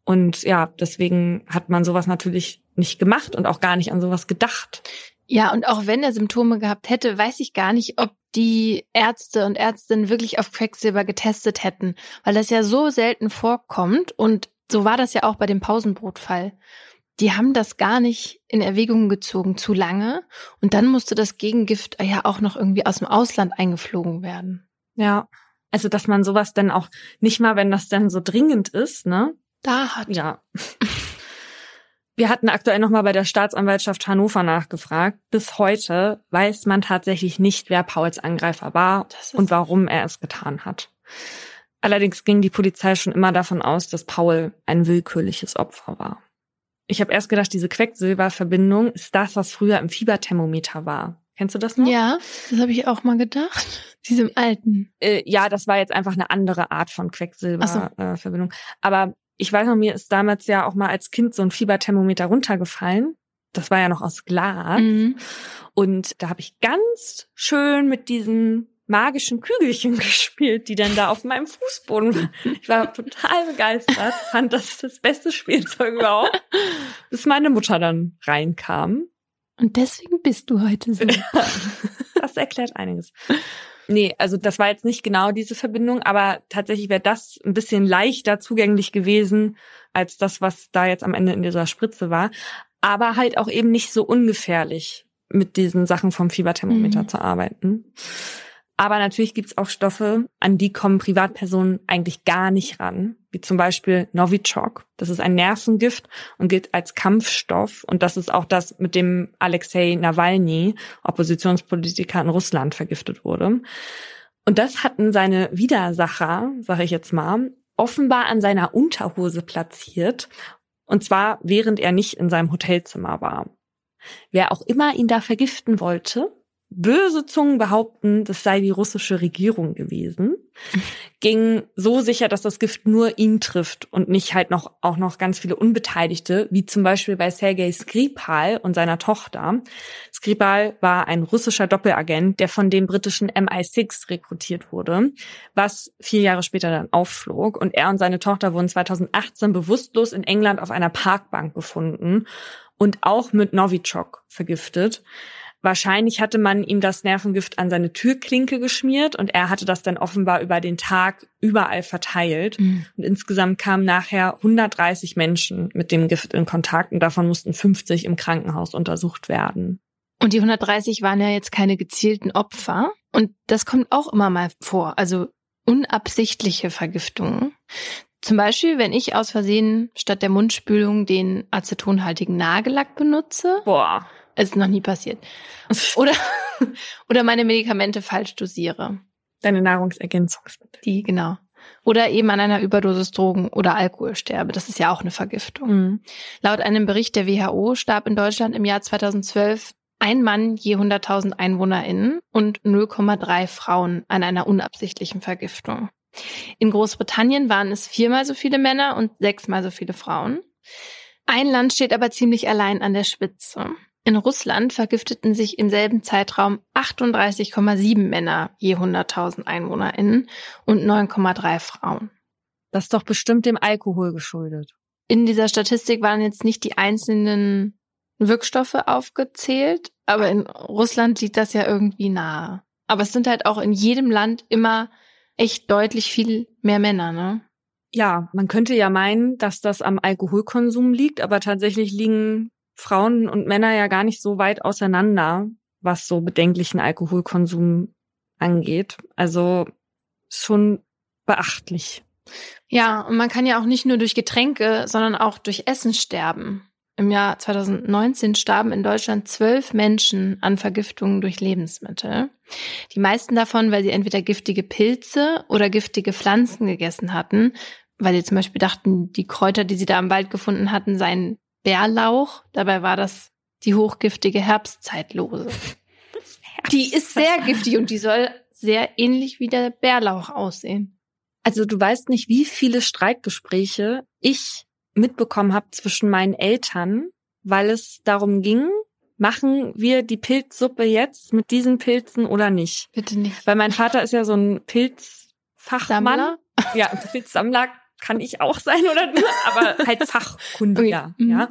Und ja, deswegen hat man sowas natürlich nicht gemacht und auch gar nicht an sowas gedacht. Ja, und auch wenn er Symptome gehabt hätte, weiß ich gar nicht, ob die Ärzte und Ärztinnen wirklich auf Quecksilber getestet hätten, weil das ja so selten vorkommt und so war das ja auch bei dem Pausenbrotfall. Die haben das gar nicht in Erwägung gezogen, zu lange. Und dann musste das Gegengift ja auch noch irgendwie aus dem Ausland eingeflogen werden. Ja. Also, dass man sowas dann auch nicht mal, wenn das dann so dringend ist, ne, da hat. Ja. Wir hatten aktuell nochmal bei der Staatsanwaltschaft Hannover nachgefragt. Bis heute weiß man tatsächlich nicht, wer Pauls Angreifer war und warum er es getan hat. Allerdings ging die Polizei schon immer davon aus, dass Paul ein willkürliches Opfer war. Ich habe erst gedacht, diese Quecksilberverbindung ist das, was früher im Fieberthermometer war. Kennst du das noch? Ja, das habe ich auch mal gedacht. Diesem alten. Äh, ja, das war jetzt einfach eine andere Art von Quecksilberverbindung. So. Äh, Aber ich weiß noch, mir ist damals ja auch mal als Kind so ein Fieberthermometer runtergefallen. Das war ja noch aus Glas. Mhm. Und da habe ich ganz schön mit diesen magischen Kügelchen gespielt, die dann da auf meinem Fußboden waren. Ich war total begeistert, fand das das beste Spielzeug überhaupt, bis meine Mutter dann reinkam. Und deswegen bist du heute so. das erklärt einiges. Nee, also das war jetzt nicht genau diese Verbindung, aber tatsächlich wäre das ein bisschen leichter zugänglich gewesen als das, was da jetzt am Ende in dieser Spritze war. Aber halt auch eben nicht so ungefährlich, mit diesen Sachen vom Fieberthermometer mhm. zu arbeiten. Aber natürlich gibt's auch Stoffe, an die kommen Privatpersonen eigentlich gar nicht ran, wie zum Beispiel Novichok. Das ist ein Nervengift und gilt als Kampfstoff. Und das ist auch das, mit dem Alexei Nawalny, Oppositionspolitiker in Russland, vergiftet wurde. Und das hatten seine Widersacher, sage ich jetzt mal, offenbar an seiner Unterhose platziert. Und zwar während er nicht in seinem Hotelzimmer war. Wer auch immer ihn da vergiften wollte, Böse Zungen behaupten, das sei die russische Regierung gewesen. Ging so sicher, dass das Gift nur ihn trifft und nicht halt noch auch noch ganz viele Unbeteiligte, wie zum Beispiel bei Sergei Skripal und seiner Tochter. Skripal war ein russischer Doppelagent, der von dem britischen MI6 rekrutiert wurde, was vier Jahre später dann aufflog. Und er und seine Tochter wurden 2018 bewusstlos in England auf einer Parkbank gefunden und auch mit Novichok vergiftet. Wahrscheinlich hatte man ihm das Nervengift an seine Türklinke geschmiert und er hatte das dann offenbar über den Tag überall verteilt. Mhm. Und insgesamt kamen nachher 130 Menschen mit dem Gift in Kontakt und davon mussten 50 im Krankenhaus untersucht werden. Und die 130 waren ja jetzt keine gezielten Opfer. Und das kommt auch immer mal vor. Also unabsichtliche Vergiftungen. Zum Beispiel, wenn ich aus Versehen statt der Mundspülung den acetonhaltigen Nagellack benutze. Boah. Ist noch nie passiert. Oder, oder meine Medikamente falsch dosiere. Deine Nahrungsergänzungsmittel. Die, genau. Oder eben an einer Überdosis Drogen oder Alkohol sterbe. Das ist ja auch eine Vergiftung. Mhm. Laut einem Bericht der WHO starb in Deutschland im Jahr 2012 ein Mann je 100.000 EinwohnerInnen und 0,3 Frauen an einer unabsichtlichen Vergiftung. In Großbritannien waren es viermal so viele Männer und sechsmal so viele Frauen. Ein Land steht aber ziemlich allein an der Spitze. In Russland vergifteten sich im selben Zeitraum 38,7 Männer je 100.000 EinwohnerInnen und 9,3 Frauen. Das ist doch bestimmt dem Alkohol geschuldet. In dieser Statistik waren jetzt nicht die einzelnen Wirkstoffe aufgezählt, aber in Russland liegt das ja irgendwie nahe. Aber es sind halt auch in jedem Land immer echt deutlich viel mehr Männer, ne? Ja, man könnte ja meinen, dass das am Alkoholkonsum liegt, aber tatsächlich liegen Frauen und Männer ja gar nicht so weit auseinander, was so bedenklichen Alkoholkonsum angeht. Also schon beachtlich. Ja, und man kann ja auch nicht nur durch Getränke, sondern auch durch Essen sterben. Im Jahr 2019 starben in Deutschland zwölf Menschen an Vergiftungen durch Lebensmittel. Die meisten davon, weil sie entweder giftige Pilze oder giftige Pflanzen gegessen hatten, weil sie zum Beispiel dachten, die Kräuter, die sie da im Wald gefunden hatten, seien Bärlauch. Dabei war das die hochgiftige Herbstzeitlose. Die ist sehr giftig und die soll sehr ähnlich wie der Bärlauch aussehen. Also du weißt nicht, wie viele Streitgespräche ich mitbekommen habe zwischen meinen Eltern, weil es darum ging, machen wir die Pilzsuppe jetzt mit diesen Pilzen oder nicht? Bitte nicht. Weil mein Vater ist ja so ein Pilzfachmann. Sammler? Ja, Pilzsammler kann ich auch sein oder du, aber halt fachkundiger, okay. ja. Mhm.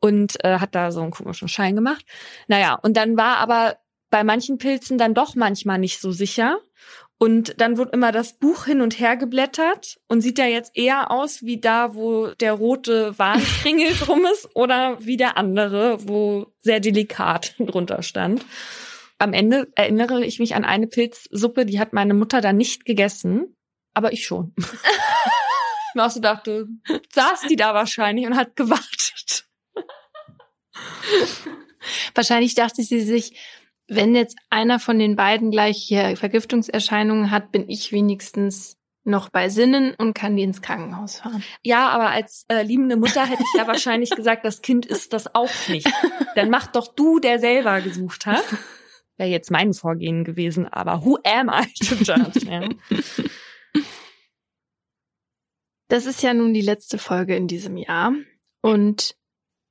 Und äh, hat da so einen komischen Schein gemacht. Naja, und dann war aber bei manchen Pilzen dann doch manchmal nicht so sicher. Und dann wird immer das Buch hin und her geblättert und sieht ja jetzt eher aus wie da, wo der rote Warnkringel drum ist oder wie der andere, wo sehr delikat drunter stand. Am Ende erinnere ich mich an eine Pilzsuppe, die hat meine Mutter dann nicht gegessen, aber ich schon. mir auch so dachte, saß die da wahrscheinlich und hat gewartet. wahrscheinlich dachte sie sich, wenn jetzt einer von den beiden gleich hier Vergiftungserscheinungen hat, bin ich wenigstens noch bei Sinnen und kann die ins Krankenhaus fahren. Ja, aber als äh, liebende Mutter hätte ich ja wahrscheinlich gesagt, das Kind ist das auch nicht. Dann mach doch du, der selber gesucht hat. Wäre jetzt mein Vorgehen gewesen, aber who am I to judge? Ja. Das ist ja nun die letzte Folge in diesem Jahr. Und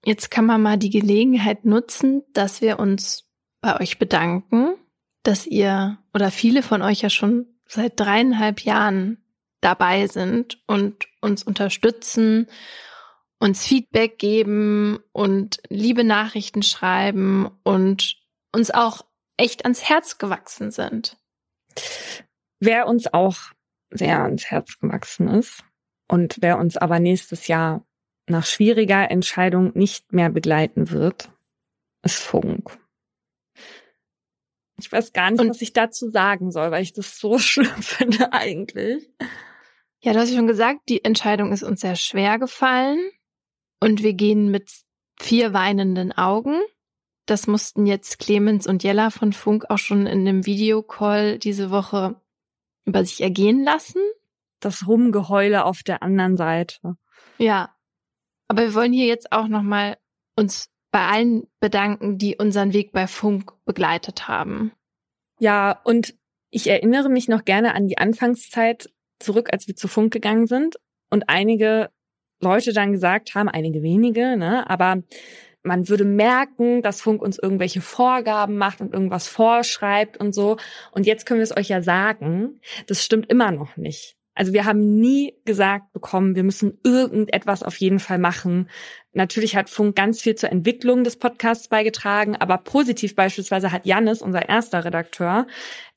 jetzt kann man mal die Gelegenheit nutzen, dass wir uns bei euch bedanken, dass ihr oder viele von euch ja schon seit dreieinhalb Jahren dabei sind und uns unterstützen, uns Feedback geben und liebe Nachrichten schreiben und uns auch echt ans Herz gewachsen sind. Wer uns auch sehr ans Herz gewachsen ist, und wer uns aber nächstes Jahr nach schwieriger Entscheidung nicht mehr begleiten wird, ist Funk. Ich weiß gar nicht, und was ich dazu sagen soll, weil ich das so schlimm finde eigentlich. Ja, du hast schon gesagt, die Entscheidung ist uns sehr schwer gefallen und wir gehen mit vier weinenden Augen. Das mussten jetzt Clemens und Jella von Funk auch schon in dem Videocall diese Woche über sich ergehen lassen das Rumgeheule auf der anderen Seite. Ja. Aber wir wollen hier jetzt auch nochmal uns bei allen bedanken, die unseren Weg bei Funk begleitet haben. Ja, und Ich erinnere mich noch gerne an die Anfangszeit zurück, als wir zu Funk gegangen sind und einige Leute dann gesagt haben, einige wenige, ne, aber man würde merken, dass Funk uns irgendwelche Vorgaben macht und irgendwas vorschreibt und so. Und jetzt können wir es euch ja sagen, das stimmt immer noch nicht. Also wir haben nie gesagt bekommen, wir müssen irgendetwas auf jeden Fall machen. Natürlich hat Funk ganz viel zur Entwicklung des Podcasts beigetragen, aber positiv beispielsweise hat Jannis, unser erster Redakteur,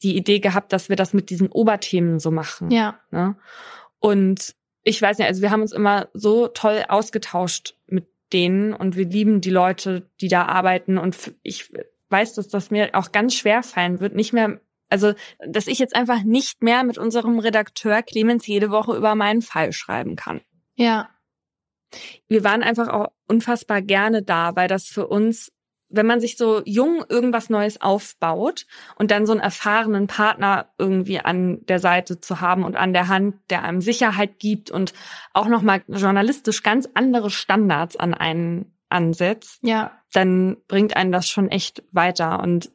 die Idee gehabt, dass wir das mit diesen Oberthemen so machen. Ja. Ne? Und ich weiß nicht, also wir haben uns immer so toll ausgetauscht mit denen und wir lieben die Leute, die da arbeiten und ich weiß, dass das mir auch ganz schwer fallen wird, nicht mehr also, dass ich jetzt einfach nicht mehr mit unserem Redakteur Clemens jede Woche über meinen Fall schreiben kann. Ja. Wir waren einfach auch unfassbar gerne da, weil das für uns, wenn man sich so jung irgendwas Neues aufbaut und dann so einen erfahrenen Partner irgendwie an der Seite zu haben und an der Hand, der einem Sicherheit gibt und auch nochmal journalistisch ganz andere Standards an einen ansetzt, ja. dann bringt einen das schon echt weiter. Und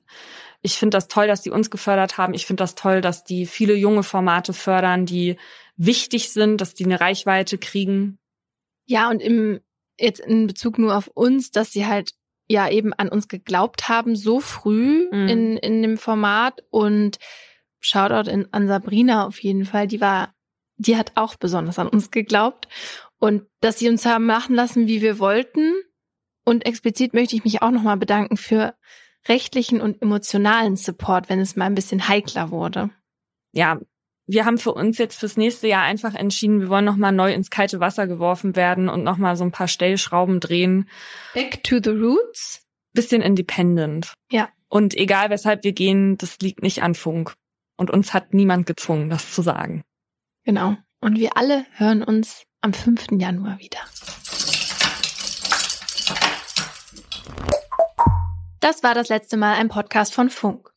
ich finde das toll, dass die uns gefördert haben. Ich finde das toll, dass die viele junge Formate fördern, die wichtig sind, dass die eine Reichweite kriegen. Ja, und im, jetzt in Bezug nur auf uns, dass sie halt ja eben an uns geglaubt haben, so früh mhm. in, in dem Format und Shoutout in, an Sabrina auf jeden Fall, die war, die hat auch besonders an uns geglaubt und dass sie uns haben machen lassen, wie wir wollten. Und explizit möchte ich mich auch nochmal bedanken für rechtlichen und emotionalen Support, wenn es mal ein bisschen heikler wurde? Ja, wir haben für uns jetzt fürs nächste Jahr einfach entschieden, wir wollen nochmal neu ins kalte Wasser geworfen werden und nochmal so ein paar Stellschrauben drehen. Back to the roots? Bisschen independent. Ja. Und egal weshalb wir gehen, das liegt nicht an Funk. Und uns hat niemand gezwungen, das zu sagen. Genau. Und wir alle hören uns am 5. Januar wieder. Das war das letzte Mal ein Podcast von Funk.